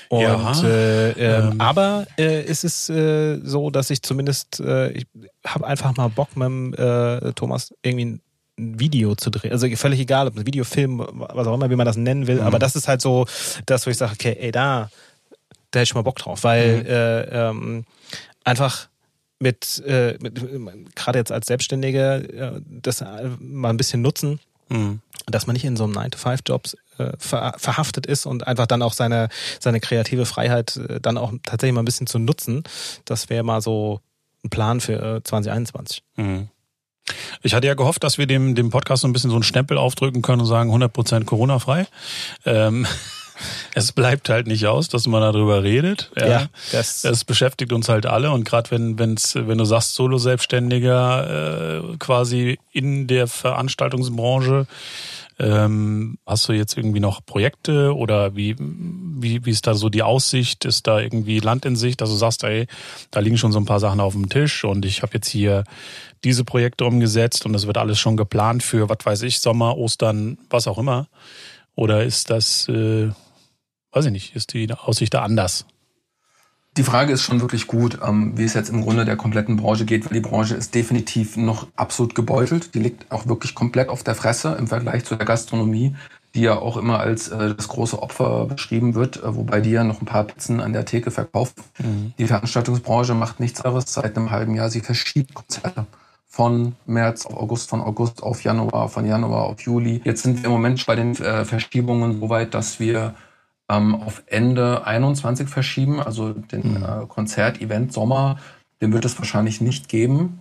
Und Ja, äh, ähm, ähm. aber äh, ist es äh, so, dass ich zumindest äh, ich habe einfach mal Bock mit dem, äh, Thomas irgendwie ein Video zu drehen. Also völlig egal, ob ein Videofilm, was auch immer, wie man das nennen will. Aber das ist halt so das, wo ich sage, okay, ey, da, da hätte ich mal Bock drauf, weil äh, ähm, einfach mit, äh, mit gerade jetzt als Selbstständiger äh, das mal ein bisschen nutzen, Mhm. dass man nicht in so einem 9-to-5-Job äh, ver verhaftet ist und einfach dann auch seine, seine kreative Freiheit äh, dann auch tatsächlich mal ein bisschen zu nutzen. Das wäre mal so ein Plan für äh, 2021. Mhm. Ich hatte ja gehofft, dass wir dem, dem Podcast so ein bisschen so einen Stempel aufdrücken können und sagen 100% Corona-frei. Ähm, es bleibt halt nicht aus, dass man darüber redet. Ja. das, Es beschäftigt uns halt alle und gerade wenn wenn's, wenn du sagst Solo-Selbstständiger äh, quasi in der Veranstaltungsbranche Ähm, hast du jetzt irgendwie noch Projekte oder wie, wie, wie ist da so die Aussicht? Ist da irgendwie Land in Sicht, dass du sagst, ey, da liegen schon so ein paar Sachen auf dem Tisch und ich habe jetzt hier diese Projekte umgesetzt und das wird alles schon geplant für, was weiß ich, Sommer, Ostern, was auch immer? Oder ist das, äh, weiß ich nicht, ist die Aussicht da anders? Die Frage ist schon wirklich gut, ähm, wie es jetzt im Grunde der kompletten Branche geht, weil die Branche ist definitiv noch absolut gebeutelt. Die liegt auch wirklich komplett auf der Fresse im Vergleich zu der Gastronomie, die ja auch immer als äh, das große Opfer beschrieben wird, äh, wobei die ja noch ein paar Pizzen an der Theke verkauft. Mhm. Die Veranstaltungsbranche macht nichts anderes seit einem halben Jahr. Sie verschiebt Konzerte von März auf August, von August auf Januar, von Januar auf Juli. Jetzt sind wir im Moment bei den äh, Verschiebungen so weit, dass wir ähm, auf Ende 21 verschieben, also den mhm. äh, Konzert-Event Sommer, den wird es wahrscheinlich nicht geben.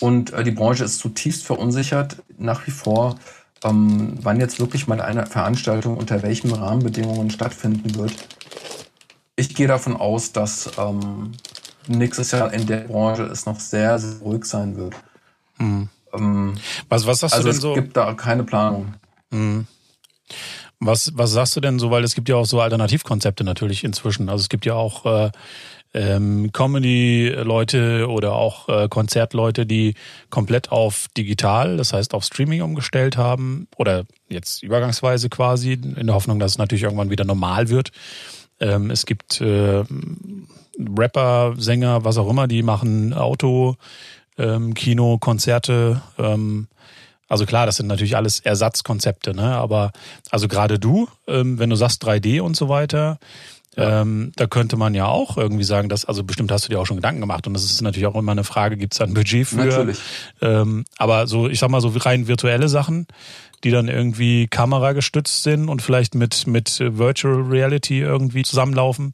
Und äh, die Branche ist zutiefst verunsichert nach wie vor, ähm, wann jetzt wirklich mal eine Veranstaltung unter welchen Rahmenbedingungen stattfinden wird. Ich gehe davon aus, dass ähm, nächstes Jahr in der Branche es noch sehr, sehr ruhig sein wird. Mhm. Ähm, was, was sagst also du denn so? Es gibt da keine Planung. Mhm. Was, was sagst du denn so, weil es gibt ja auch so Alternativkonzepte natürlich inzwischen. Also es gibt ja auch äh, ähm, Comedy-Leute oder auch äh, Konzertleute, die komplett auf digital, das heißt auf Streaming umgestellt haben oder jetzt übergangsweise quasi, in der Hoffnung, dass es natürlich irgendwann wieder normal wird. Ähm, es gibt äh, Rapper, Sänger, was auch immer, die machen Auto, ähm, Kino, Konzerte. Ähm, also klar, das sind natürlich alles Ersatzkonzepte, ne? Aber also gerade du, ähm, wenn du sagst 3D und so weiter, ja. ähm, da könnte man ja auch irgendwie sagen, dass, also bestimmt hast du dir auch schon Gedanken gemacht und das ist natürlich auch immer eine Frage, gibt es da ein Budget für? Natürlich. Ähm, aber so, ich sag mal, so rein virtuelle Sachen, die dann irgendwie kameragestützt sind und vielleicht mit, mit Virtual Reality irgendwie zusammenlaufen.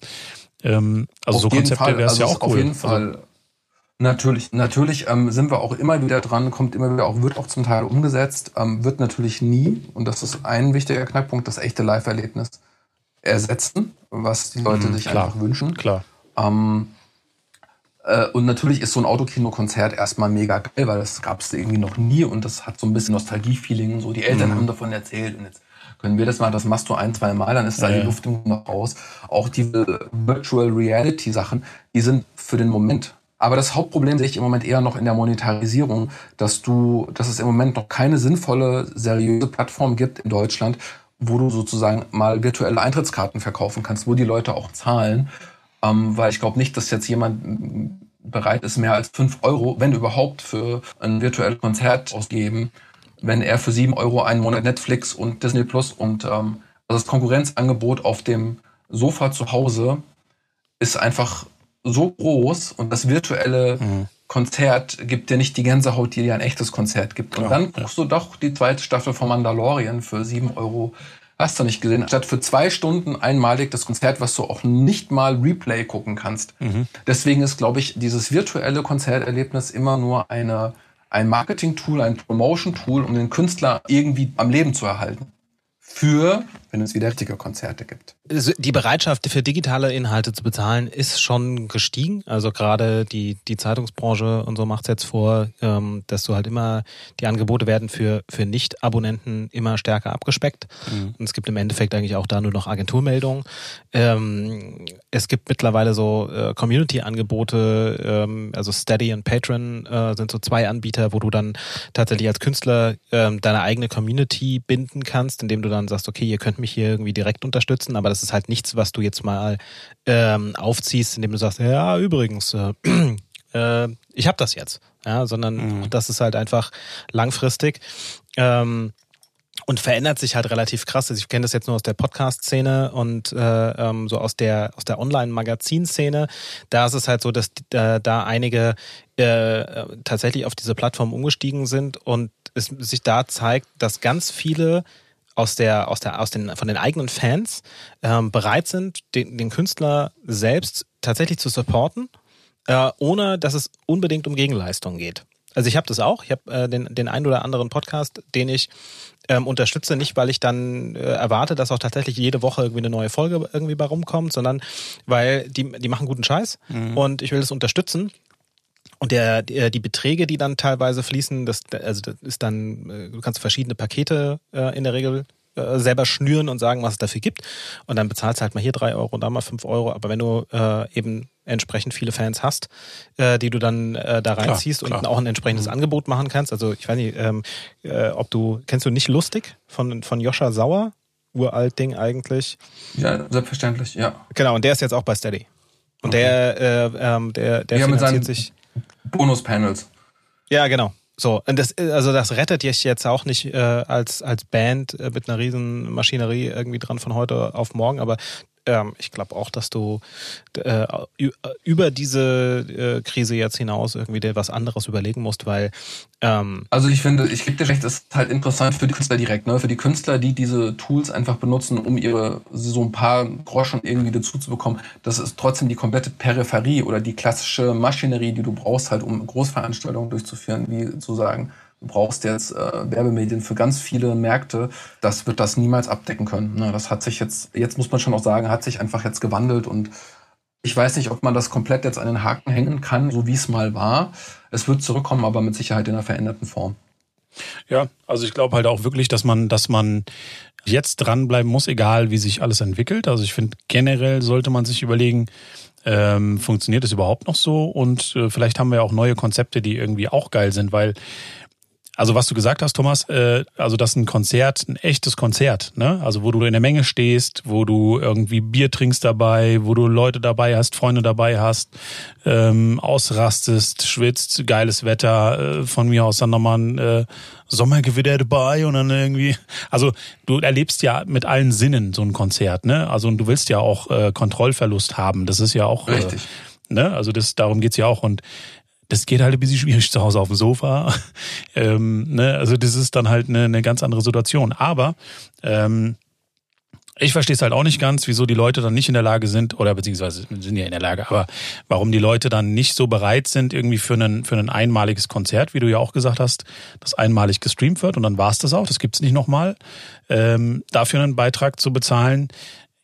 Ähm, also auf so Konzepte wäre es also ja auch cool. Auf jeden Fall. Also, Natürlich, natürlich ähm, sind wir auch immer wieder dran, kommt immer wieder auch, wird auch zum Teil umgesetzt, ähm, wird natürlich nie, und das ist ein wichtiger Knackpunkt, das echte Live-Erlebnis ersetzen, was die Leute mhm, sich klar, einfach wünschen. Klar. Ähm, äh, und natürlich ist so ein Autokino-Konzert erstmal mega geil, weil das gab es irgendwie noch nie und das hat so ein bisschen Nostalgie-Feeling. So, die Eltern mhm. haben davon erzählt und jetzt können wir das mal, das machst du ein, zwei Mal, dann ist da ja. die Luft noch raus. Auch diese Virtual Reality Sachen, die sind für den Moment aber das Hauptproblem sehe ich im Moment eher noch in der Monetarisierung, dass du, dass es im Moment noch keine sinnvolle, seriöse Plattform gibt in Deutschland, wo du sozusagen mal virtuelle Eintrittskarten verkaufen kannst, wo die Leute auch zahlen. Ähm, weil ich glaube nicht, dass jetzt jemand bereit ist, mehr als fünf Euro, wenn überhaupt, für ein virtuelles Konzert ausgeben, wenn er für sieben Euro einen Monat Netflix und Disney Plus und ähm, also das Konkurrenzangebot auf dem Sofa zu Hause ist einfach so groß und das virtuelle mhm. Konzert gibt dir nicht die Gänsehaut, die dir ein echtes Konzert gibt. Und dann guckst du doch die zweite Staffel von Mandalorian für sieben Euro. Hast du nicht gesehen? Statt für zwei Stunden einmalig das Konzert, was du auch nicht mal Replay gucken kannst. Mhm. Deswegen ist, glaube ich, dieses virtuelle Konzerterlebnis immer nur eine, ein Marketing-Tool, ein Promotion-Tool, um den Künstler irgendwie am Leben zu erhalten. Für wenn es wieder richtige Konzerte gibt. Die Bereitschaft für digitale Inhalte zu bezahlen ist schon gestiegen. Also gerade die, die Zeitungsbranche und so macht es jetzt vor, ähm, dass du halt immer, die Angebote werden für, für Nicht-Abonnenten immer stärker abgespeckt. Mhm. Und es gibt im Endeffekt eigentlich auch da nur noch Agenturmeldungen. Ähm, es gibt mittlerweile so äh, Community-Angebote, ähm, also Steady und Patreon äh, sind so zwei Anbieter, wo du dann tatsächlich als Künstler ähm, deine eigene Community binden kannst, indem du dann sagst, okay, ihr könnt mich hier irgendwie direkt unterstützen, aber das ist halt nichts, was du jetzt mal ähm, aufziehst, indem du sagst, ja, übrigens, äh, äh, ich habe das jetzt. Ja, sondern mhm. das ist halt einfach langfristig. Ähm, und verändert sich halt relativ krass. Also ich kenne das jetzt nur aus der Podcast-Szene und äh, ähm, so aus der aus der Online-Magazin-Szene. Da ist es halt so, dass äh, da einige äh, tatsächlich auf diese Plattform umgestiegen sind und es sich da zeigt, dass ganz viele aus der, aus der, aus den, von den eigenen Fans ähm, bereit sind, den, den Künstler selbst tatsächlich zu supporten, äh, ohne dass es unbedingt um Gegenleistungen geht. Also ich habe das auch. Ich habe äh, den, den einen oder anderen Podcast, den ich ähm, unterstütze, nicht weil ich dann äh, erwarte, dass auch tatsächlich jede Woche irgendwie eine neue Folge irgendwie bei rumkommt, sondern weil die, die machen guten Scheiß mhm. und ich will das unterstützen. Und der, der, die Beträge, die dann teilweise fließen, das, also das ist dann, äh, du kannst verschiedene Pakete äh, in der Regel äh, selber schnüren und sagen, was es dafür gibt. Und dann bezahlst du halt mal hier drei Euro, da mal fünf Euro. Aber wenn du äh, eben entsprechend viele Fans hast, äh, die du dann äh, da reinziehst klar, klar. und auch ein entsprechendes mhm. Angebot machen kannst. Also ich weiß nicht, ähm, äh, ob du, kennst du nicht Lustig von, von Joscha Sauer? Uralt Ding eigentlich. Ja, selbstverständlich, ja. Genau, und der ist jetzt auch bei Steady. Und okay. der, äh, ähm, der, der ja, finanziert sich. Bonus-Panels. Ja, genau. So, und das, also das rettet dich jetzt auch nicht äh, als, als Band äh, mit einer riesen Maschinerie irgendwie dran von heute auf morgen, aber ähm, ich glaube auch, dass du äh, über diese äh, Krise jetzt hinaus irgendwie dir was anderes überlegen musst, weil ähm also ich finde, ich gebe dir recht, ist halt interessant für die Künstler direkt, ne? Für die Künstler, die diese Tools einfach benutzen, um ihre so ein paar Groschen irgendwie dazu zu bekommen. Das ist trotzdem die komplette Peripherie oder die klassische Maschinerie, die du brauchst, halt, um Großveranstaltungen durchzuführen, wie sozusagen du brauchst jetzt äh, Werbemedien für ganz viele Märkte, das wird das niemals abdecken können. Ne? Das hat sich jetzt, jetzt muss man schon auch sagen, hat sich einfach jetzt gewandelt und ich weiß nicht, ob man das komplett jetzt an den Haken hängen kann, so wie es mal war. Es wird zurückkommen, aber mit Sicherheit in einer veränderten Form. Ja, also ich glaube halt auch wirklich, dass man, dass man jetzt dranbleiben muss, egal wie sich alles entwickelt. Also ich finde generell sollte man sich überlegen, ähm, funktioniert es überhaupt noch so? Und äh, vielleicht haben wir auch neue Konzepte, die irgendwie auch geil sind, weil also was du gesagt hast, Thomas, äh, also das ist ein Konzert, ein echtes Konzert, ne? Also wo du in der Menge stehst, wo du irgendwie Bier trinkst dabei, wo du Leute dabei hast, Freunde dabei hast, ähm, ausrastest, schwitzt, geiles Wetter, äh, von mir aus dann nochmal ein äh, Sommergewitter dabei und dann irgendwie, also du erlebst ja mit allen Sinnen so ein Konzert, ne? Also und du willst ja auch äh, Kontrollverlust haben, das ist ja auch Richtig. Äh, ne? Also das darum geht's ja auch und das geht halt ein bisschen schwierig zu Hause auf dem Sofa. ähm, ne? Also das ist dann halt eine, eine ganz andere Situation. Aber ähm, ich verstehe es halt auch nicht ganz, wieso die Leute dann nicht in der Lage sind, oder beziehungsweise sind ja in der Lage, aber warum die Leute dann nicht so bereit sind, irgendwie für ein, für ein einmaliges Konzert, wie du ja auch gesagt hast, das einmalig gestreamt wird und dann war es das auch, das gibt's nicht nochmal, ähm, dafür einen Beitrag zu bezahlen.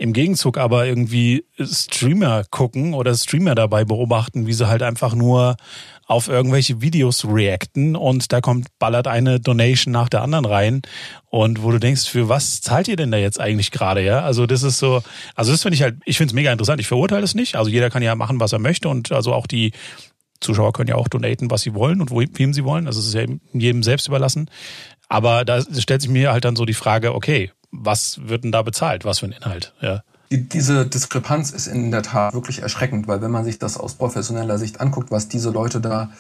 Im Gegenzug aber irgendwie Streamer gucken oder Streamer dabei beobachten, wie sie halt einfach nur auf irgendwelche Videos reacten und da kommt, ballert eine Donation nach der anderen rein und wo du denkst, für was zahlt ihr denn da jetzt eigentlich gerade, ja? Also das ist so, also das finde ich halt, ich finde es mega interessant. Ich verurteile es nicht. Also jeder kann ja machen, was er möchte und also auch die Zuschauer können ja auch donaten, was sie wollen und wem sie wollen. Also es ist ja jedem selbst überlassen. Aber da stellt sich mir halt dann so die Frage, okay, was wird denn da bezahlt? Was für ein Inhalt? Ja. Die, diese Diskrepanz ist in der Tat wirklich erschreckend, weil wenn man sich das aus professioneller Sicht anguckt, was diese Leute da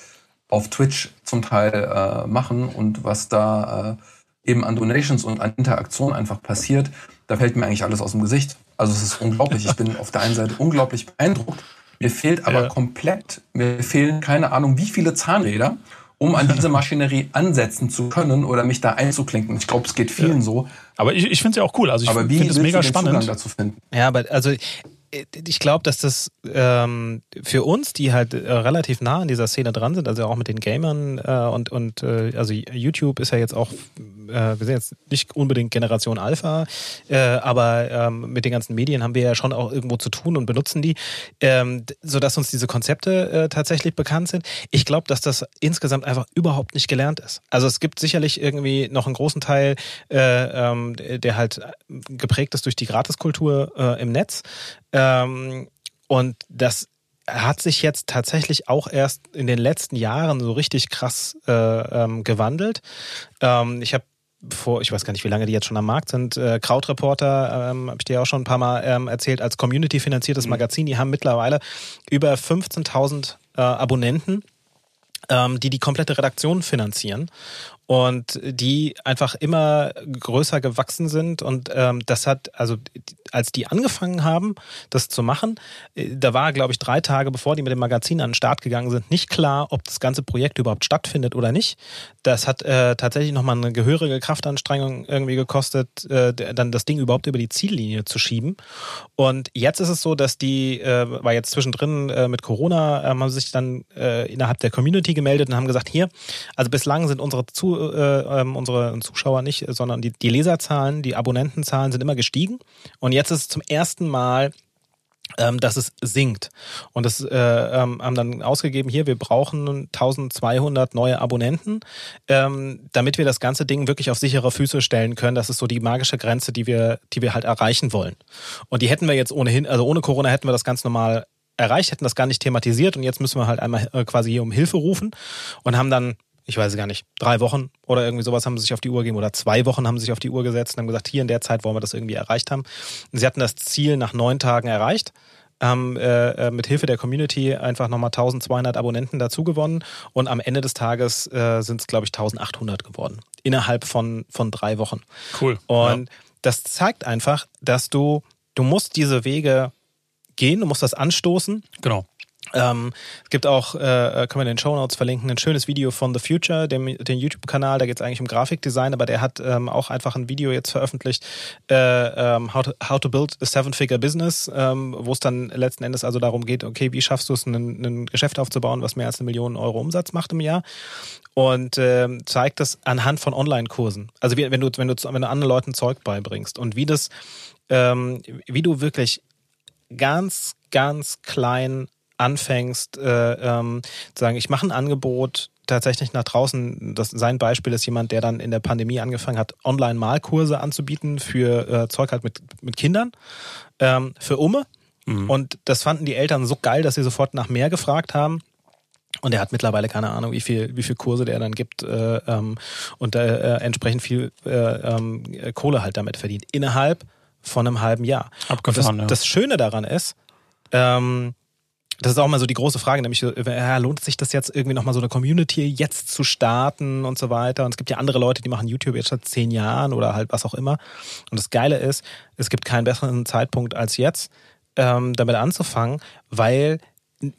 auf Twitch zum Teil äh, machen und was da äh, eben an Donations und an Interaktion einfach passiert, da fällt mir eigentlich alles aus dem Gesicht. Also es ist unglaublich. Ich bin auf der einen Seite unglaublich beeindruckt. Mir fehlt aber ja. komplett, mir fehlen keine Ahnung, wie viele Zahnräder, um an diese Maschinerie ansetzen zu können oder mich da einzuklinken. Ich glaube, es geht vielen ja. so. Aber ich, ich finde es ja auch cool. Also ich finde es mega spannend. Dazu finden? Ja, aber also ich glaube, dass das ähm, für uns, die halt äh, relativ nah an dieser Szene dran sind, also auch mit den Gamern äh, und und äh, also YouTube ist ja jetzt auch, äh, wir sind jetzt nicht unbedingt Generation Alpha, äh, aber ähm, mit den ganzen Medien haben wir ja schon auch irgendwo zu tun und benutzen die, ähm, so dass uns diese Konzepte äh, tatsächlich bekannt sind. Ich glaube, dass das insgesamt einfach überhaupt nicht gelernt ist. Also es gibt sicherlich irgendwie noch einen großen Teil, äh, ähm, der halt geprägt ist durch die Gratiskultur äh, im Netz. Ähm, und das hat sich jetzt tatsächlich auch erst in den letzten Jahren so richtig krass äh, ähm, gewandelt. Ähm, ich habe vor, ich weiß gar nicht, wie lange die jetzt schon am Markt sind, äh, Krautreporter, ähm, habe ich dir auch schon ein paar Mal ähm, erzählt, als community-finanziertes mhm. Magazin, die haben mittlerweile über 15.000 äh, Abonnenten, ähm, die die komplette Redaktion finanzieren und die einfach immer größer gewachsen sind. Und ähm, das hat also als die angefangen haben das zu machen äh, da war glaube ich drei Tage bevor die mit dem Magazin an den Start gegangen sind nicht klar ob das ganze Projekt überhaupt stattfindet oder nicht. Das hat äh, tatsächlich nochmal eine gehörige Kraftanstrengung irgendwie gekostet äh, dann das Ding überhaupt über die Ziellinie zu schieben. Und jetzt ist es so dass die äh, war jetzt zwischendrin äh, mit Corona äh, haben sich dann äh, innerhalb der Community gemeldet und haben gesagt hier also bislang sind unsere äh, ähm, unsere Zuschauer nicht, sondern die, die Leserzahlen, die Abonnentenzahlen sind immer gestiegen. Und jetzt ist es zum ersten Mal ähm, dass es sinkt. Und das äh, ähm, haben dann ausgegeben, hier, wir brauchen 1200 neue Abonnenten, ähm, damit wir das ganze Ding wirklich auf sichere Füße stellen können. Das ist so die magische Grenze, die wir, die wir halt erreichen wollen. Und die hätten wir jetzt ohnehin, also ohne Corona hätten wir das ganz normal erreicht, hätten das gar nicht thematisiert und jetzt müssen wir halt einmal äh, quasi hier um Hilfe rufen und haben dann ich weiß es gar nicht, drei Wochen oder irgendwie sowas haben sie sich auf die Uhr gegeben oder zwei Wochen haben sie sich auf die Uhr gesetzt und haben gesagt, hier in der Zeit wollen wir das irgendwie erreicht haben. Sie hatten das Ziel nach neun Tagen erreicht haben äh, äh, mit Hilfe der Community einfach nochmal 1200 Abonnenten dazu gewonnen und am Ende des Tages äh, sind es, glaube ich, 1800 geworden. Innerhalb von, von drei Wochen. Cool. Und ja. das zeigt einfach, dass du, du musst diese Wege gehen, du musst das anstoßen. Genau. Ähm, es gibt auch, äh, können wir in den Show Notes verlinken, ein schönes Video von The Future, dem, den YouTube-Kanal, da geht es eigentlich um Grafikdesign, aber der hat ähm, auch einfach ein Video jetzt veröffentlicht, äh, ähm, how, to, how to Build a Seven-Figure Business, ähm, wo es dann letzten Endes also darum geht, okay, wie schaffst du es, ein, ein Geschäft aufzubauen, was mehr als eine Million Euro Umsatz macht im Jahr und ähm, zeigt das anhand von Online-Kursen. Also wie, wenn du, wenn du, wenn du anderen Leuten Zeug beibringst und wie das, ähm, wie du wirklich ganz, ganz klein anfängst, äh, ähm, zu sagen, ich mache ein Angebot tatsächlich nach draußen. Das, sein Beispiel ist jemand, der dann in der Pandemie angefangen hat, Online-Malkurse anzubieten für äh, Zeug halt mit, mit Kindern, ähm, für Umme. Mhm. Und das fanden die Eltern so geil, dass sie sofort nach mehr gefragt haben. Und er hat mittlerweile keine Ahnung, wie viel, wie viel Kurse der dann gibt äh, ähm, und äh, entsprechend viel äh, ähm, Kohle halt damit verdient. Innerhalb von einem halben Jahr. Abgefahren, das, ja. das Schöne daran ist, ähm, das ist auch mal so die große Frage, nämlich ja, lohnt sich das jetzt irgendwie nochmal so eine Community jetzt zu starten und so weiter. Und es gibt ja andere Leute, die machen YouTube jetzt seit zehn Jahren oder halt was auch immer. Und das Geile ist, es gibt keinen besseren Zeitpunkt als jetzt, ähm, damit anzufangen, weil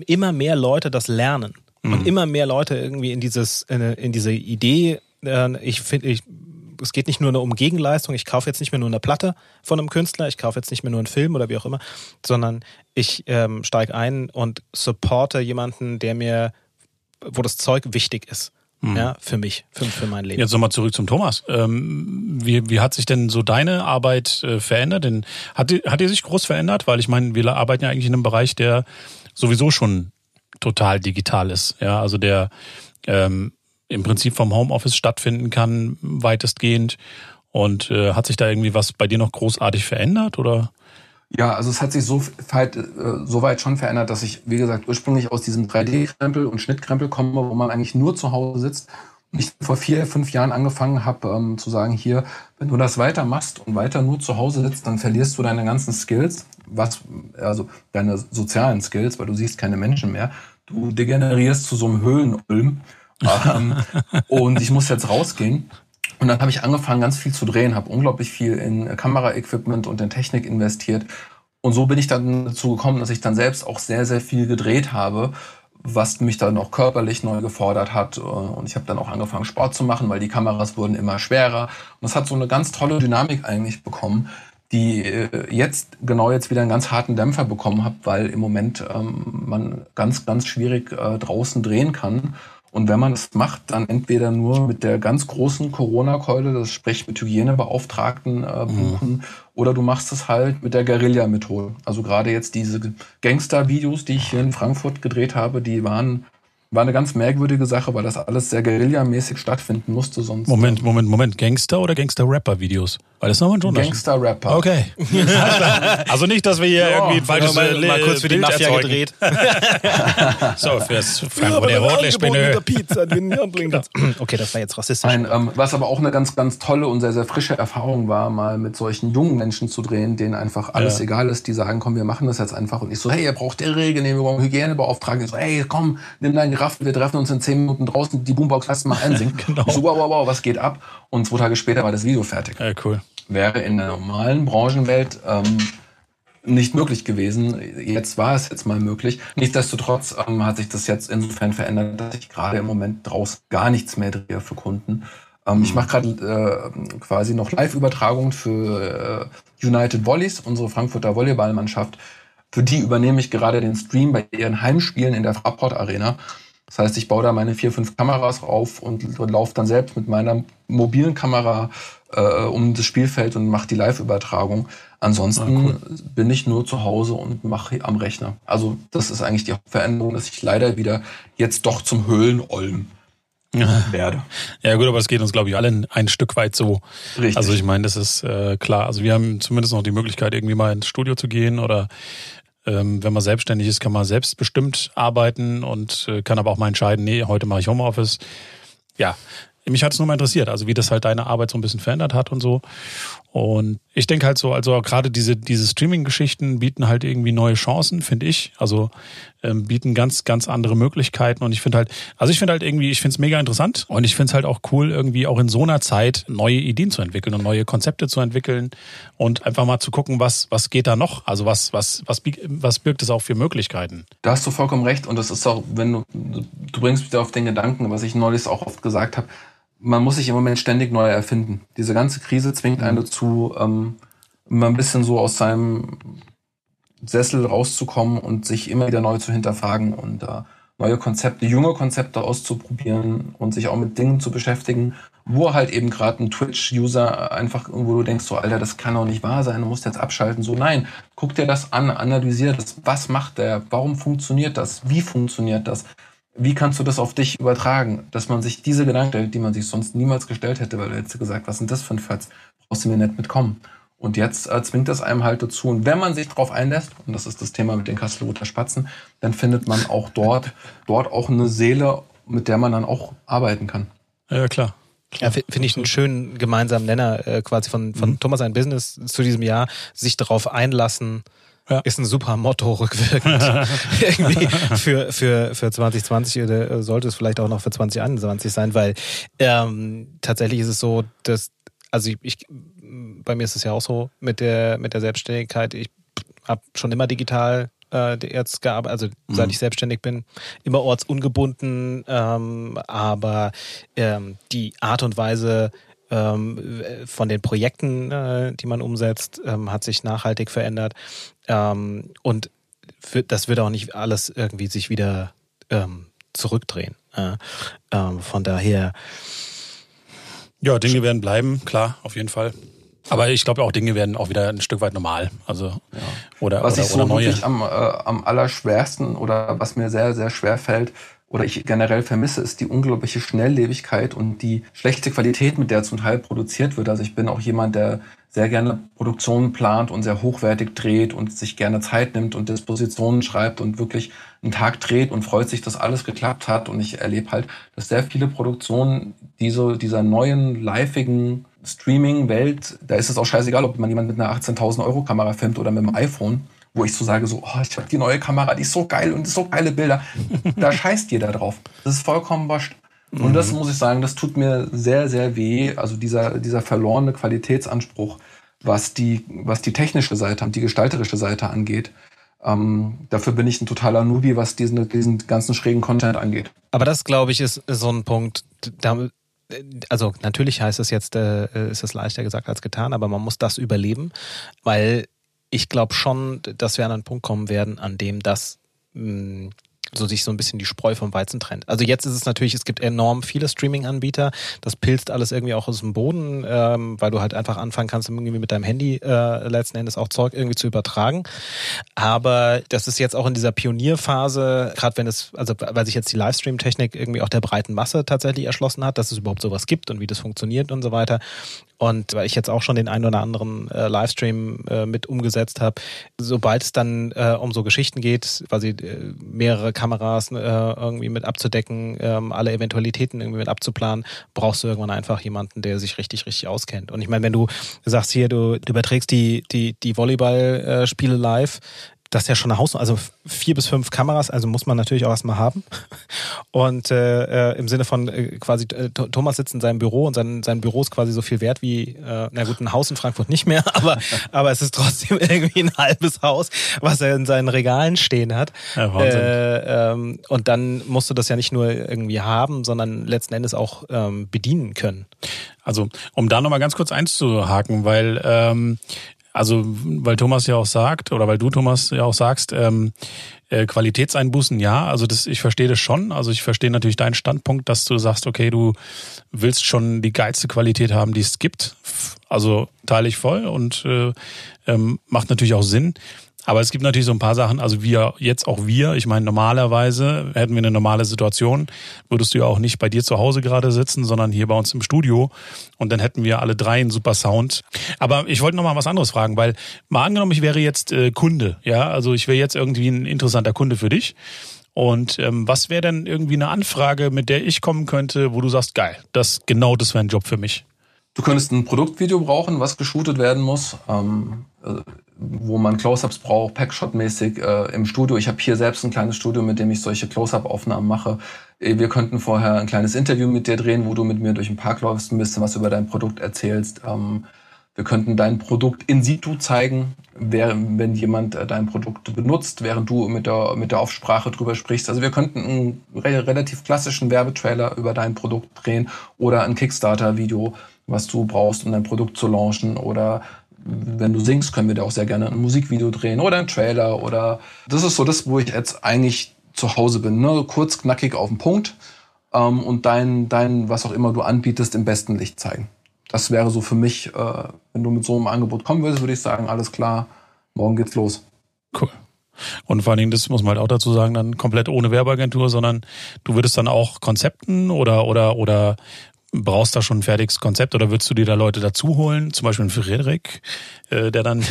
immer mehr Leute das lernen. Mhm. Und immer mehr Leute irgendwie in dieses, in, in diese Idee, äh, ich finde, ich es geht nicht nur um Gegenleistung, ich kaufe jetzt nicht mehr nur eine Platte von einem Künstler, ich kaufe jetzt nicht mehr nur einen Film oder wie auch immer, sondern ich ähm, steige ein und supporte jemanden, der mir, wo das Zeug wichtig ist. Mhm. Ja, für mich, für, für mein Leben. Jetzt nochmal zurück zum Thomas. Ähm, wie, wie hat sich denn so deine Arbeit äh, verändert? Denn hat die, hat die sich groß verändert? Weil ich meine, wir arbeiten ja eigentlich in einem Bereich, der sowieso schon total digital ist. Ja, also der ähm, im Prinzip vom Homeoffice stattfinden kann, weitestgehend. Und äh, hat sich da irgendwie was bei dir noch großartig verändert oder? Ja, also es hat sich so weit, äh, so weit schon verändert, dass ich, wie gesagt, ursprünglich aus diesem 3D-Krempel und Schnittkrempel komme, wo man eigentlich nur zu Hause sitzt. Und ich vor vier, fünf Jahren angefangen habe ähm, zu sagen, hier, wenn du das weiter machst und weiter nur zu Hause sitzt, dann verlierst du deine ganzen Skills, was, also deine sozialen Skills, weil du siehst keine Menschen mehr. Du degenerierst zu so einem Höhlenulm ähm, und ich muss jetzt rausgehen. Und dann habe ich angefangen, ganz viel zu drehen, habe unglaublich viel in Kameraequipment und in Technik investiert. Und so bin ich dann dazu gekommen, dass ich dann selbst auch sehr, sehr viel gedreht habe, was mich dann auch körperlich neu gefordert hat. Und ich habe dann auch angefangen, Sport zu machen, weil die Kameras wurden immer schwerer. Und das hat so eine ganz tolle Dynamik eigentlich bekommen, die äh, jetzt genau jetzt wieder einen ganz harten Dämpfer bekommen hat, weil im Moment ähm, man ganz, ganz schwierig äh, draußen drehen kann. Und wenn man es macht, dann entweder nur mit der ganz großen Corona-Keule, das sprich mit Hygienebeauftragten äh, mhm. buchen, mhm. oder du machst es halt mit der Guerilla-Methode. Also gerade jetzt diese Gangster-Videos, die ich hier in Frankfurt gedreht habe, die waren war eine ganz merkwürdige Sache, weil das alles sehr guerillamäßig stattfinden musste. Sonst Moment, Moment, Moment. Gangster oder Gangster-Rapper-Videos? Weil das ist nochmal ein Unterschied. Gangster-Rapper. Okay. also nicht, dass wir hier ja, irgendwie ein falsches mal, mal kurz für die Mafia erzeugen. gedreht. so, fürs der Rotlichtspinne. okay, das war jetzt rassistisch. Ein, ähm, was aber auch eine ganz, ganz tolle und sehr, sehr frische Erfahrung war, mal mit solchen jungen Menschen zu drehen, denen einfach alles ja. egal ist. Die sagen, komm, wir machen das jetzt einfach. Und ich so, hey, ihr braucht der Regelgenehmigung, Hygienebeauftragten. Ich so, hey, komm, nimm dein Raffen, wir treffen uns in zehn Minuten draußen, die Boombox lass mal einsingen. genau. so, wow, wow, wow, was geht ab? Und zwei Tage später war das Video fertig. Ja, cool. Wäre in der normalen Branchenwelt ähm, nicht möglich gewesen. Jetzt war es jetzt mal möglich. Nichtsdestotrotz ähm, hat sich das jetzt insofern verändert, dass ich gerade im Moment draus gar nichts mehr drehe für Kunden. Ähm. Ich mache gerade äh, quasi noch Live-Übertragungen für äh, United Volleys, unsere Frankfurter Volleyballmannschaft. Für die übernehme ich gerade den Stream bei ihren Heimspielen in der Fraport Arena. Das heißt, ich baue da meine vier, fünf Kameras auf und laufe dann selbst mit meiner mobilen Kamera äh, um das Spielfeld und mache die Live-Übertragung. Ansonsten ah, cool. bin ich nur zu Hause und mache am Rechner. Also das ist eigentlich die Veränderung, dass ich leider wieder jetzt doch zum Höhlenolm werde. Ja gut, aber es geht uns, glaube ich, alle ein Stück weit so. Richtig. Also ich meine, das ist äh, klar. Also wir haben zumindest noch die Möglichkeit, irgendwie mal ins Studio zu gehen oder ähm, wenn man selbstständig ist, kann man selbstbestimmt arbeiten und äh, kann aber auch mal entscheiden, nee, heute mache ich Homeoffice. Ja, mich hat es nur mal interessiert, also wie das halt deine Arbeit so ein bisschen verändert hat und so. Und ich denke halt so, also gerade diese, diese Streaming-Geschichten bieten halt irgendwie neue Chancen, finde ich. Also ähm, bieten ganz, ganz andere Möglichkeiten. Und ich finde halt, also ich finde halt irgendwie, ich finde es mega interessant und ich finde es halt auch cool, irgendwie auch in so einer Zeit neue Ideen zu entwickeln und neue Konzepte zu entwickeln und einfach mal zu gucken, was, was geht da noch? Also was, was, was, was birgt es auch für Möglichkeiten? Da hast du vollkommen recht. Und das ist auch, wenn du, du bringst mich auf den Gedanken, was ich neulich auch oft gesagt habe, man muss sich im Moment ständig neu erfinden. Diese ganze Krise zwingt einen mhm. dazu, ähm, immer ein bisschen so aus seinem Sessel rauszukommen und sich immer wieder neu zu hinterfragen und äh, neue Konzepte, junge Konzepte auszuprobieren und sich auch mit Dingen zu beschäftigen, wo halt eben gerade ein Twitch-User einfach, wo du denkst, so, Alter, das kann doch nicht wahr sein, du musst jetzt abschalten. So, nein, guck dir das an, analysier das. Was macht der? Warum funktioniert das? Wie funktioniert das? Wie kannst du das auf dich übertragen? Dass man sich diese Gedanken stellt, die man sich sonst niemals gestellt hätte, weil du hättest gesagt, was sind das für ein Fatz? Brauchst du mir nicht mitkommen. Und jetzt äh, zwingt das einem halt dazu. Und wenn man sich darauf einlässt, und das ist das Thema mit den Kastelruther Spatzen, dann findet man auch dort, dort auch eine Seele, mit der man dann auch arbeiten kann. Ja, klar. Ja, finde ich einen schönen gemeinsamen Nenner äh, quasi von, von mhm. Thomas ein Business zu diesem Jahr, sich darauf einlassen, ja. ist ein super Motto rückwirkend. Irgendwie für, für, für 2020 oder äh, sollte es vielleicht auch noch für 2021 sein, weil ähm, tatsächlich ist es so, dass, also ich, bei mir ist es ja auch so mit der, mit der Selbstständigkeit, ich habe schon immer digital äh, jetzt gearbeitet, also seit mhm. ich selbstständig bin, immer ortsungebunden, ähm, aber ähm, die Art und Weise, ähm, von den Projekten, äh, die man umsetzt, ähm, hat sich nachhaltig verändert. Ähm, und das wird auch nicht alles irgendwie sich wieder ähm, zurückdrehen. Äh, ähm, von daher. Ja, Dinge werden bleiben, klar, auf jeden Fall. Aber ich glaube auch Dinge werden auch wieder ein Stück weit normal. Also ja. oder was oder, ich so wirklich am, äh, am allerschwersten oder was mir sehr sehr schwer fällt, oder ich generell vermisse, ist die unglaubliche Schnelllebigkeit und die schlechte Qualität, mit der zum Teil produziert wird. Also ich bin auch jemand, der sehr gerne Produktionen plant und sehr hochwertig dreht und sich gerne Zeit nimmt und Dispositionen schreibt und wirklich einen Tag dreht und freut sich, dass alles geklappt hat. Und ich erlebe halt, dass sehr viele Produktionen diese, dieser neuen, liveigen Streaming-Welt, da ist es auch scheißegal, ob man jemand mit einer 18.000 Euro Kamera filmt oder mit einem iPhone wo ich so sage, so, oh, ich habe die neue Kamera, die ist so geil und so geile Bilder. da scheißt jeder drauf. Das ist vollkommen wascht. Und mhm. das muss ich sagen, das tut mir sehr, sehr weh. Also dieser, dieser verlorene Qualitätsanspruch, was die, was die technische Seite und die gestalterische Seite angeht. Ähm, dafür bin ich ein totaler Newbie, was diesen, diesen ganzen schrägen Content angeht. Aber das, glaube ich, ist so ein Punkt, da, also natürlich heißt es jetzt, äh, ist es leichter gesagt als getan, aber man muss das überleben, weil ich glaube schon, dass wir an einen Punkt kommen werden, an dem das mh, mm, so sich so ein bisschen die Spreu vom Weizen trennt. Also jetzt ist es natürlich, es gibt enorm viele Streaming-Anbieter. Das pilzt alles irgendwie auch aus dem Boden, ähm, weil du halt einfach anfangen kannst, irgendwie mit deinem Handy äh, letzten Endes auch Zeug irgendwie zu übertragen. Aber das ist jetzt auch in dieser Pionierphase, gerade wenn es, also weil sich jetzt die Livestream-Technik irgendwie auch der breiten Masse tatsächlich erschlossen hat, dass es überhaupt sowas gibt und wie das funktioniert und so weiter. Und weil ich jetzt auch schon den einen oder anderen äh, Livestream äh, mit umgesetzt habe, sobald es dann äh, um so Geschichten geht, quasi äh, mehrere Kameras äh, irgendwie mit abzudecken, ähm, alle Eventualitäten irgendwie mit abzuplanen, brauchst du irgendwann einfach jemanden, der sich richtig, richtig auskennt. Und ich meine, wenn du sagst hier, du, du überträgst die, die, die Volleyball-Spiele live, das ist ja schon eine Haus, also vier bis fünf Kameras, also muss man natürlich auch erstmal haben. Und äh, äh, im Sinne von äh, quasi, äh, Thomas sitzt in seinem Büro und sein, sein Büro ist quasi so viel wert wie, äh, na gut, ein Haus in Frankfurt nicht mehr, aber, aber es ist trotzdem irgendwie ein halbes Haus, was er in seinen Regalen stehen hat. Ja, Wahnsinn. Äh, ähm, und dann musst du das ja nicht nur irgendwie haben, sondern letzten Endes auch ähm, bedienen können. Also, um da nochmal ganz kurz einzuhaken, weil ähm, Also, weil Thomas ja auch sagt, oder weil du, Thomas, ja auch sagst, ähm, äh, Qualitätseinbußen, ja, also das, ich verstehe das schon. Also ich verstehe natürlich deinen Standpunkt, dass du sagst, okay, du willst schon die geilste Qualität haben, die es gibt. Also teile ich voll und äh, ähm, macht natürlich auch Sinn. Aber es gibt natürlich so ein paar Sachen, also wir, jetzt auch wir, ich meine, normalerweise hätten wir eine normale Situation, würdest du ja auch nicht bei dir zu Hause gerade sitzen, sondern hier bei uns im Studio und dann hätten wir alle drei einen super Sound. Aber ich wollte noch mal was anderes fragen, weil mal angenommen, ich wäre jetzt äh, Kunde, ja, also ich wäre jetzt irgendwie ein interessanter Kunde für dich. Und ähm, was wäre denn irgendwie eine Anfrage, mit der ich kommen könnte, wo du sagst, geil, das genau das wäre ein Job für mich? Du könntest ein Produktvideo brauchen, was geshootet werden muss. Ähm, äh, wo man Close-ups braucht, Packshot-mäßig äh, im Studio. Ich habe hier selbst ein kleines Studio, mit dem ich solche Close-up-Aufnahmen mache. Wir könnten vorher ein kleines Interview mit dir drehen, wo du mit mir durch den Park läufst, ein bisschen was über dein Produkt erzählst. Ähm, wir könnten dein Produkt in situ zeigen, wenn jemand äh, dein Produkt benutzt, während du mit der, mit der Aufsprache drüber sprichst. Also wir könnten einen relativ klassischen Werbetrailer über dein Produkt drehen oder ein Kickstarter-Video, was du brauchst, um dein Produkt zu launchen oder wenn du singst, können wir da auch sehr gerne ein Musikvideo drehen oder ein Trailer oder das ist so das, wo ich jetzt eigentlich zu Hause bin. Ne? Kurz, knackig auf den Punkt ähm, und dein, dein, was auch immer du anbietest, im besten Licht zeigen. Das wäre so für mich, äh, wenn du mit so einem Angebot kommen würdest, würde ich sagen, alles klar, morgen geht's los. Cool. Und vor allen Dingen, das muss man halt auch dazu sagen, dann komplett ohne Werbeagentur, sondern du würdest dann auch Konzepten oder oder oder brauchst da schon ein fertiges Konzept oder würdest du dir da Leute dazu holen? Zum Beispiel einen Frederik, äh, der dann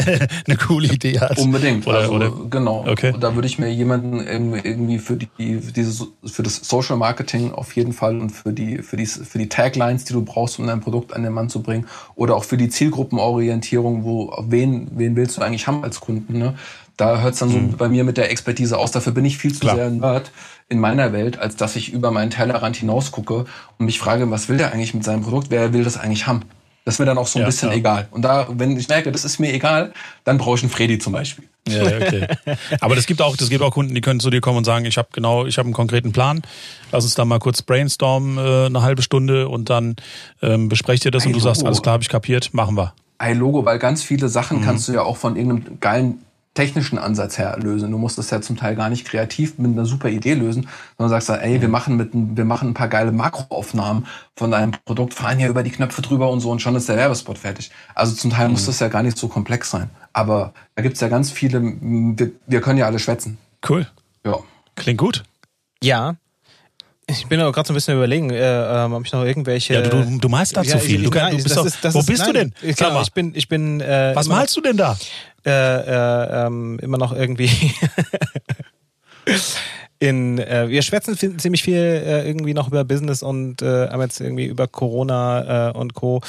eine coole Idee hat. Unbedingt. Oder, also, oder? Genau. Okay. Da würde ich mir jemanden irgendwie für die, diese, für das Social Marketing auf jeden Fall und für die, für die, für die Taglines, die du brauchst, um dein Produkt an den Mann zu bringen oder auch für die Zielgruppenorientierung, wo, wen, wen willst du eigentlich haben als Kunden, ne? Da hört es dann so mhm. bei mir mit der Expertise aus. Dafür bin ich viel zu Klar. sehr ein Nerd in meiner Welt, als dass ich über meinen Tellerrand hinaus gucke und mich frage, was will der eigentlich mit seinem Produkt? Wer will das eigentlich haben? Das ist mir dann auch so ein ja, bisschen klar. egal. Und da, wenn ich merke, das ist mir egal, dann brauche ich einen Freddy zum Beispiel. Ja, okay. Aber das gibt auch, das gibt auch Kunden, die können zu dir kommen und sagen, ich habe genau, ich habe einen konkreten Plan. Lass uns da mal kurz brainstormen, äh, eine halbe Stunde und dann ähm, besprecht ihr das ein und du Logo. sagst, alles klar, habe ich kapiert, machen wir. Ein Logo, weil ganz viele Sachen mhm. kannst du ja auch von irgendeinem geilen technischen Ansatz her lösen. Du musst das ja zum Teil gar nicht kreativ mit einer super Idee lösen, sondern sagst dann, ey, wir machen mit, wir machen ein paar geile Makroaufnahmen von deinem Produkt, fahren hier über die Knöpfe drüber und so und schon ist der Werbespot fertig. Also zum Teil mhm. muss das ja gar nicht so komplex sein. Aber da gibt's ja ganz viele, wir, wir können ja alle schwätzen. Cool. Ja. Klingt gut. Ja, ich bin aber gerade so ein bisschen überlegen, äh, ähm, ob ich noch irgendwelche. Ja, du, du malst da ja, zu viel. Du, nein, du bist doch, ist, wo ist, bist nein, du denn? Ich, genau, ich bin, ich bin. Äh, Was malst du denn da? Äh, äh, ähm, immer noch irgendwie. in äh, wir schwätzen ziemlich viel äh, irgendwie noch über Business und äh, haben jetzt irgendwie über Corona äh, und Co.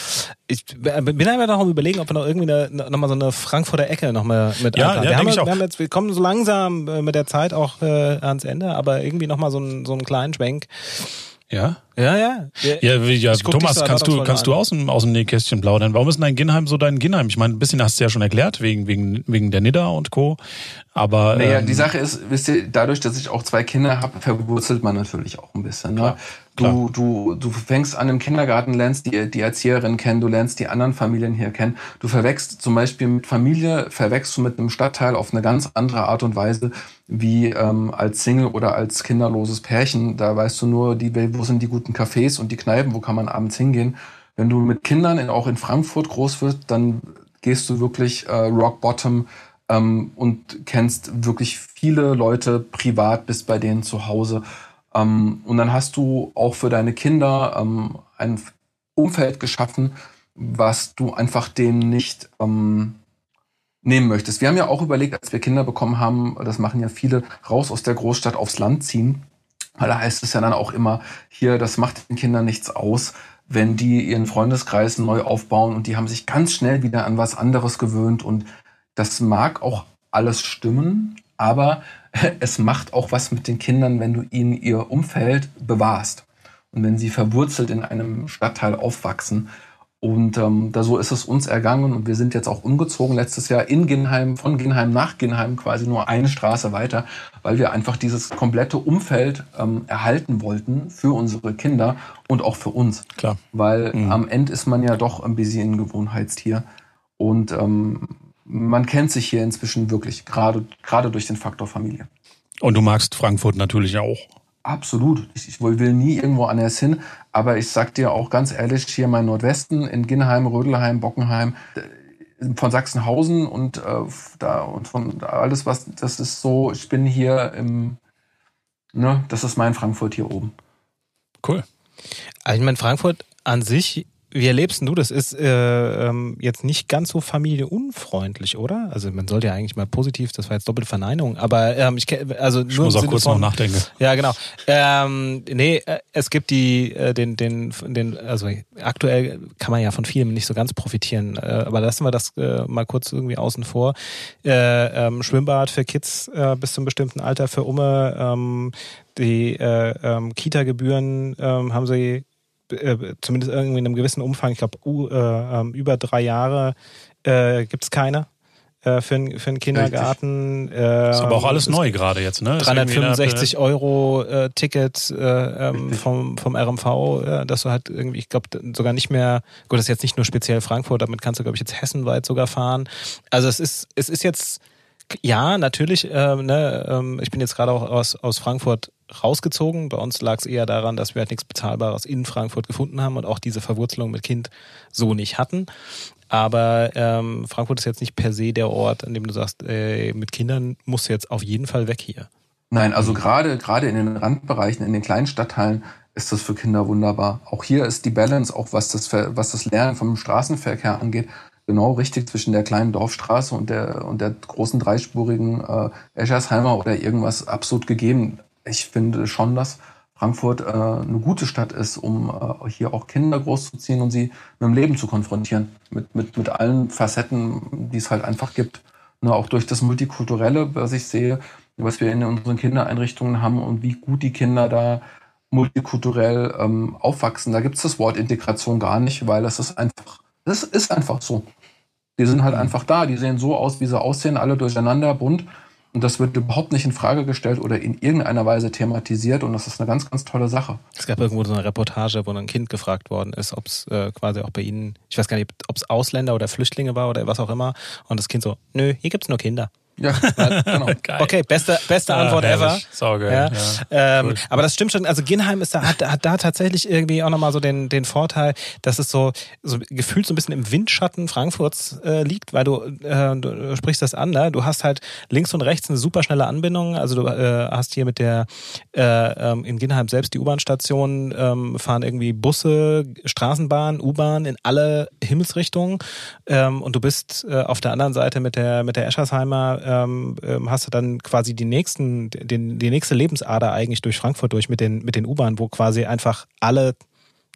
Ich bin einfach noch am überlegen, ob wir noch irgendwie eine, noch mal so eine Frankfurter Ecke noch mal mit ja, ja, wir, haben, ich auch. wir haben jetzt wir kommen so langsam äh, mit der Zeit auch äh, ans Ende, aber irgendwie noch mal so, ein, so einen kleinen Schwenk ja? Ja, ja. Ja, ja Thomas, kannst du, kannst du aus dem, aus dem Nähkästchen plaudern? Warum ist dein Ginheim so dein Ginheim? Ich meine, ein bisschen hast du ja schon erklärt, wegen, wegen, wegen der Nidda und Co. Aber. Naja, ähm, die Sache ist, wisst ihr, dadurch, dass ich auch zwei Kinder habe, verwurzelt man natürlich auch ein bisschen. Ne? Du, du, du fängst an im Kindergarten, lernst die, die Erzieherin kennen, du lernst die anderen Familien hier kennen. Du verwechselst zum Beispiel mit Familie, verwechselst du mit einem Stadtteil auf eine ganz andere Art und Weise wie ähm, als Single oder als kinderloses Pärchen. Da weißt du nur, die, wo sind die guten Cafés und die Kneipen, wo kann man abends hingehen. Wenn du mit Kindern in, auch in Frankfurt groß wirst, dann gehst du wirklich äh, rock bottom ähm, und kennst wirklich viele Leute privat, bist bei denen zu Hause. Ähm, und dann hast du auch für deine Kinder ähm, ein Umfeld geschaffen, was du einfach denen nicht ähm, nehmen möchtest. Wir haben ja auch überlegt, als wir Kinder bekommen haben, das machen ja viele, raus aus der Großstadt aufs Land ziehen. Weil da heißt es ja dann auch immer, hier, das macht den Kindern nichts aus, wenn die ihren Freundeskreis neu aufbauen und die haben sich ganz schnell wieder an was anderes gewöhnt und das mag auch alles stimmen, aber es macht auch was mit den Kindern, wenn du ihnen ihr Umfeld bewahrst. Und wenn sie verwurzelt in einem Stadtteil aufwachsen. Und ähm, da so ist es uns ergangen und wir sind jetzt auch umgezogen letztes Jahr in Ginheim, von Ginheim nach Ginheim quasi nur eine Straße weiter, weil wir einfach dieses komplette Umfeld ähm, erhalten wollten für unsere Kinder und auch für uns. Klar. Weil mhm. am Ende ist man ja doch ein bisschen ein Gewohnheitstier. Und ähm, man kennt sich hier inzwischen wirklich, gerade, gerade durch den Faktor Familie. Und du magst Frankfurt natürlich auch. Absolut. Ich, ich will nie irgendwo anders hin. Aber ich sag dir auch ganz ehrlich, hier mein Nordwesten, in Ginnheim, Rödelheim, Bockenheim, von Sachsenhausen und äh, da und von alles was, das ist so, ich bin hier im, ne, das ist mein Frankfurt hier oben. Cool. Also ich meine, Frankfurt an sich wie erlebst du das? Ist äh, ähm, jetzt nicht ganz so familieunfreundlich, oder? Also man sollte ja eigentlich mal positiv, das war jetzt doppelte Verneinung, aber ähm, ich also ich muss auch kurz von, noch nachdenken. Ja, genau. Ähm, nee, äh, es gibt die äh, den den den also aktuell kann man ja von vielem nicht so ganz profitieren, äh, aber lassen wir das äh, mal kurz irgendwie außen vor. Äh, ähm, Schwimmbad für Kids äh, bis zum bestimmten Alter für Umme, ähm, die äh, ähm, Kita-Gebühren ähm, haben sie äh, zumindest irgendwie in einem gewissen Umfang, ich glaube äh, ähm, über drei Jahre äh, gibt es keine. Äh, für, einen, für einen Kindergarten. Äh, ist aber auch alles neu gerade jetzt, ne? 365 Euro äh, Ticket äh, ähm, vom, vom RMV, äh, dass du halt irgendwie, ich glaube, sogar nicht mehr, gut, das ist jetzt nicht nur speziell Frankfurt, damit kannst du, glaube ich, jetzt hessenweit sogar fahren. Also es ist, es ist jetzt, ja, natürlich, äh, ne, ähm, ich bin jetzt gerade auch aus, aus Frankfurt rausgezogen. Bei uns lag es eher daran, dass wir halt nichts Bezahlbares in Frankfurt gefunden haben und auch diese Verwurzelung mit Kind so nicht hatten. Aber ähm, Frankfurt ist jetzt nicht per se der Ort, an dem du sagst, äh, mit Kindern musst du jetzt auf jeden Fall weg hier. Nein, also gerade gerade in den Randbereichen, in den kleinen Stadtteilen ist das für Kinder wunderbar. Auch hier ist die Balance, auch was das was das Lernen vom Straßenverkehr angeht, genau richtig zwischen der kleinen Dorfstraße und der und der großen dreispurigen äh, Eschersheimer oder irgendwas absolut gegeben ich finde schon, dass Frankfurt äh, eine gute Stadt ist, um äh, hier auch Kinder großzuziehen und sie mit dem Leben zu konfrontieren. Mit, mit, mit allen Facetten, die es halt einfach gibt. Nur auch durch das Multikulturelle, was ich sehe, was wir in unseren Kindereinrichtungen haben und wie gut die Kinder da multikulturell ähm, aufwachsen. Da gibt es das Wort Integration gar nicht, weil das ist einfach, das ist einfach so. Die sind halt einfach da, die sehen so aus, wie sie aussehen, alle durcheinander, bunt. Und das wird überhaupt nicht in Frage gestellt oder in irgendeiner Weise thematisiert. Und das ist eine ganz, ganz tolle Sache. Es gab irgendwo so eine Reportage, wo ein Kind gefragt worden ist, ob es äh, quasi auch bei Ihnen, ich weiß gar nicht, ob es Ausländer oder Flüchtlinge war oder was auch immer. Und das Kind so, nö, hier gibt's nur Kinder. Ja, genau. okay, beste, beste ah, Antwort herrlich. ever. Saugeil. Ja. ja. Ähm. Aber das stimmt schon. Also Ginheim ist da, hat, hat da tatsächlich irgendwie auch nochmal so den, den Vorteil, dass es so, so gefühlt so ein bisschen im Windschatten Frankfurts äh, liegt, weil du, äh, du sprichst das an, ne? Du hast halt links und rechts eine super schnelle Anbindung. Also du äh, hast hier mit der äh, ähm, in Ginheim selbst die U-Bahn-Station, ähm, fahren irgendwie Busse, Straßenbahn, U-Bahn in alle Himmelsrichtungen. Ähm, und du bist äh, auf der anderen Seite mit der mit der Eschersheimer ähm, ähm, hast du dann quasi die nächsten, den, die nächste Lebensader eigentlich durch Frankfurt durch mit den, mit den U-Bahnen, wo quasi einfach alle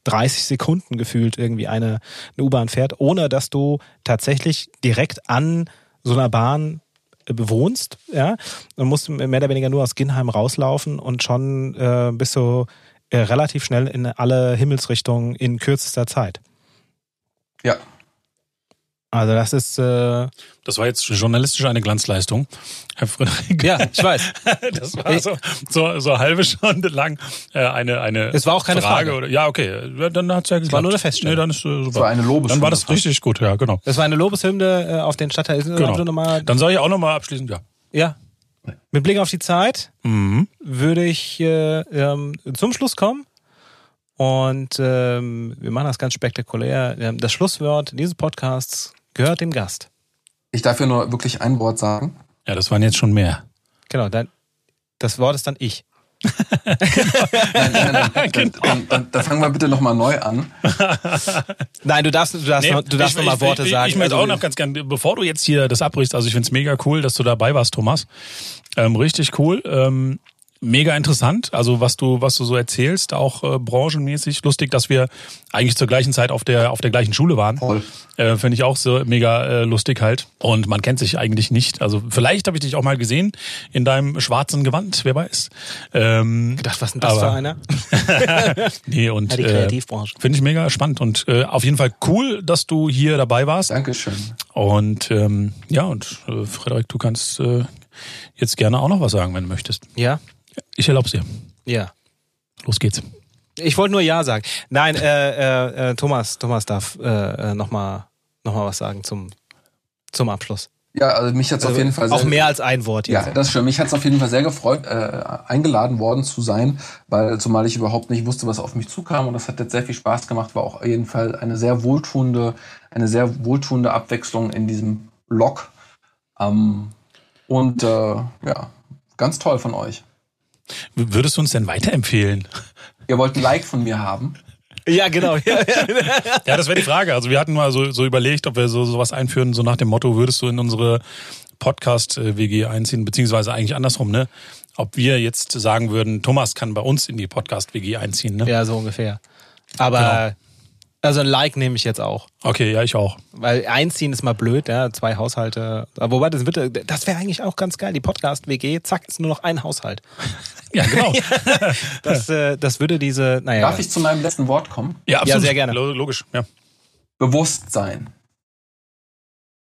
30 Sekunden gefühlt irgendwie eine, eine U-Bahn fährt, ohne dass du tatsächlich direkt an so einer Bahn äh, bewohnst, ja, und musst mehr oder weniger nur aus Ginheim rauslaufen und schon äh, bist du äh, relativ schnell in alle Himmelsrichtungen in kürzester Zeit. Ja, also das ist. Äh das war jetzt journalistisch eine Glanzleistung, Herr Friedrich. Ja, ich weiß. das war so, so, so eine halbe Stunde lang äh, eine eine. Es war auch keine Frage. Frage. Oder, ja, okay, dann hat's ja geklappt. Es war nur eine Feststellung. Nee, dann ist äh, super. Das war eine Lobeshymne. Dann war das richtig gut, ja, genau. Das war eine Lobeshymne äh, auf den Stadtteil. Genau. Nochmal dann soll ich auch nochmal abschließend, ja. Ja. Mit Blick auf die Zeit mhm. würde ich äh, ähm, zum Schluss kommen. Und ähm, wir machen das ganz spektakulär. Das Schlusswort dieses Podcasts gehört dem Gast. Ich darf ja nur wirklich ein Wort sagen. Ja, das waren jetzt schon mehr. Genau, dann, das Wort ist dann ich. nein, nein, nein, genau. dann, dann, dann, fangen wir bitte nochmal neu an. Nein, du darfst, du darfst, nee, noch, du darfst nochmal Worte ich, sagen. Ich möchte also, auch noch ganz gerne, bevor du jetzt hier das abbrichst, also ich finde es mega cool, dass du dabei warst, Thomas. Ähm, richtig cool. Ähm, mega interessant, also was du was du so erzählst, auch äh, branchenmäßig lustig, dass wir eigentlich zur gleichen Zeit auf der auf der gleichen Schule waren. Voll. Äh, Finde ich auch so mega äh, lustig halt. Und man kennt sich eigentlich nicht. Also vielleicht habe ich dich auch mal gesehen in deinem schwarzen Gewand, wer weiß. Ähm, Gedacht, was ist denn das aber, für einer? nee, und ja, die Kreativbranche. Äh, Finde ich mega spannend und äh, auf jeden Fall cool, dass du hier dabei warst. Dankeschön. Und ähm, ja, und äh, Frederik, du kannst äh, jetzt gerne auch noch was sagen, wenn du möchtest. Ja, ich erlaube dir. Ja. Los geht's. Ich wollte nur Ja sagen. Nein, äh, äh, äh Thomas, Thomas darf äh, äh, nochmal noch mal was sagen zum zum Abschluss. Ja, also mich hat's Also auf jeden Fall sehr auch mehr als ein Wort Ja, jetzt. das stimmt. Mich hat's auf jeden Fall sehr gefreut, äh, eingeladen worden zu sein, weil zumal ich überhaupt nicht wusste, was auf mich zukam und das hat jetzt sehr viel Spaß gemacht, war auch auf jeden Fall eine sehr wohltuende, eine sehr wohltuende Abwechslung in diesem Blog. Ähm, und äh, ja, ganz toll von euch. Würdest du uns denn weiterempfehlen? Ihr wollt ein Like von mir haben? Ja, genau. Ja, das wäre die Frage. Also wir hatten mal so, so überlegt, ob wir so sowas einführen, so nach dem Motto, würdest du in unsere Podcast-WG einziehen, beziehungsweise eigentlich andersrum, ne? Ob wir jetzt sagen würden, Thomas kann bei uns in die Podcast-WG einziehen, ne? ja, so ungefähr. Aber Genau. Also ein Like nehme ich jetzt auch. Okay, ja, ich auch. Weil einziehen ist mal blöd, ja, zwei Haushalte. Aber wobei, das, wird- das wäre eigentlich auch ganz geil. Die Podcast-WG, zack, ist nur noch ein Haushalt. Ja, genau. Das, äh, das würde diese, naja. Darf ich zu meinem letzten Wort kommen? Ja, absolut. sehr gerne. Lo- Logisch, ja. Bewusstsein.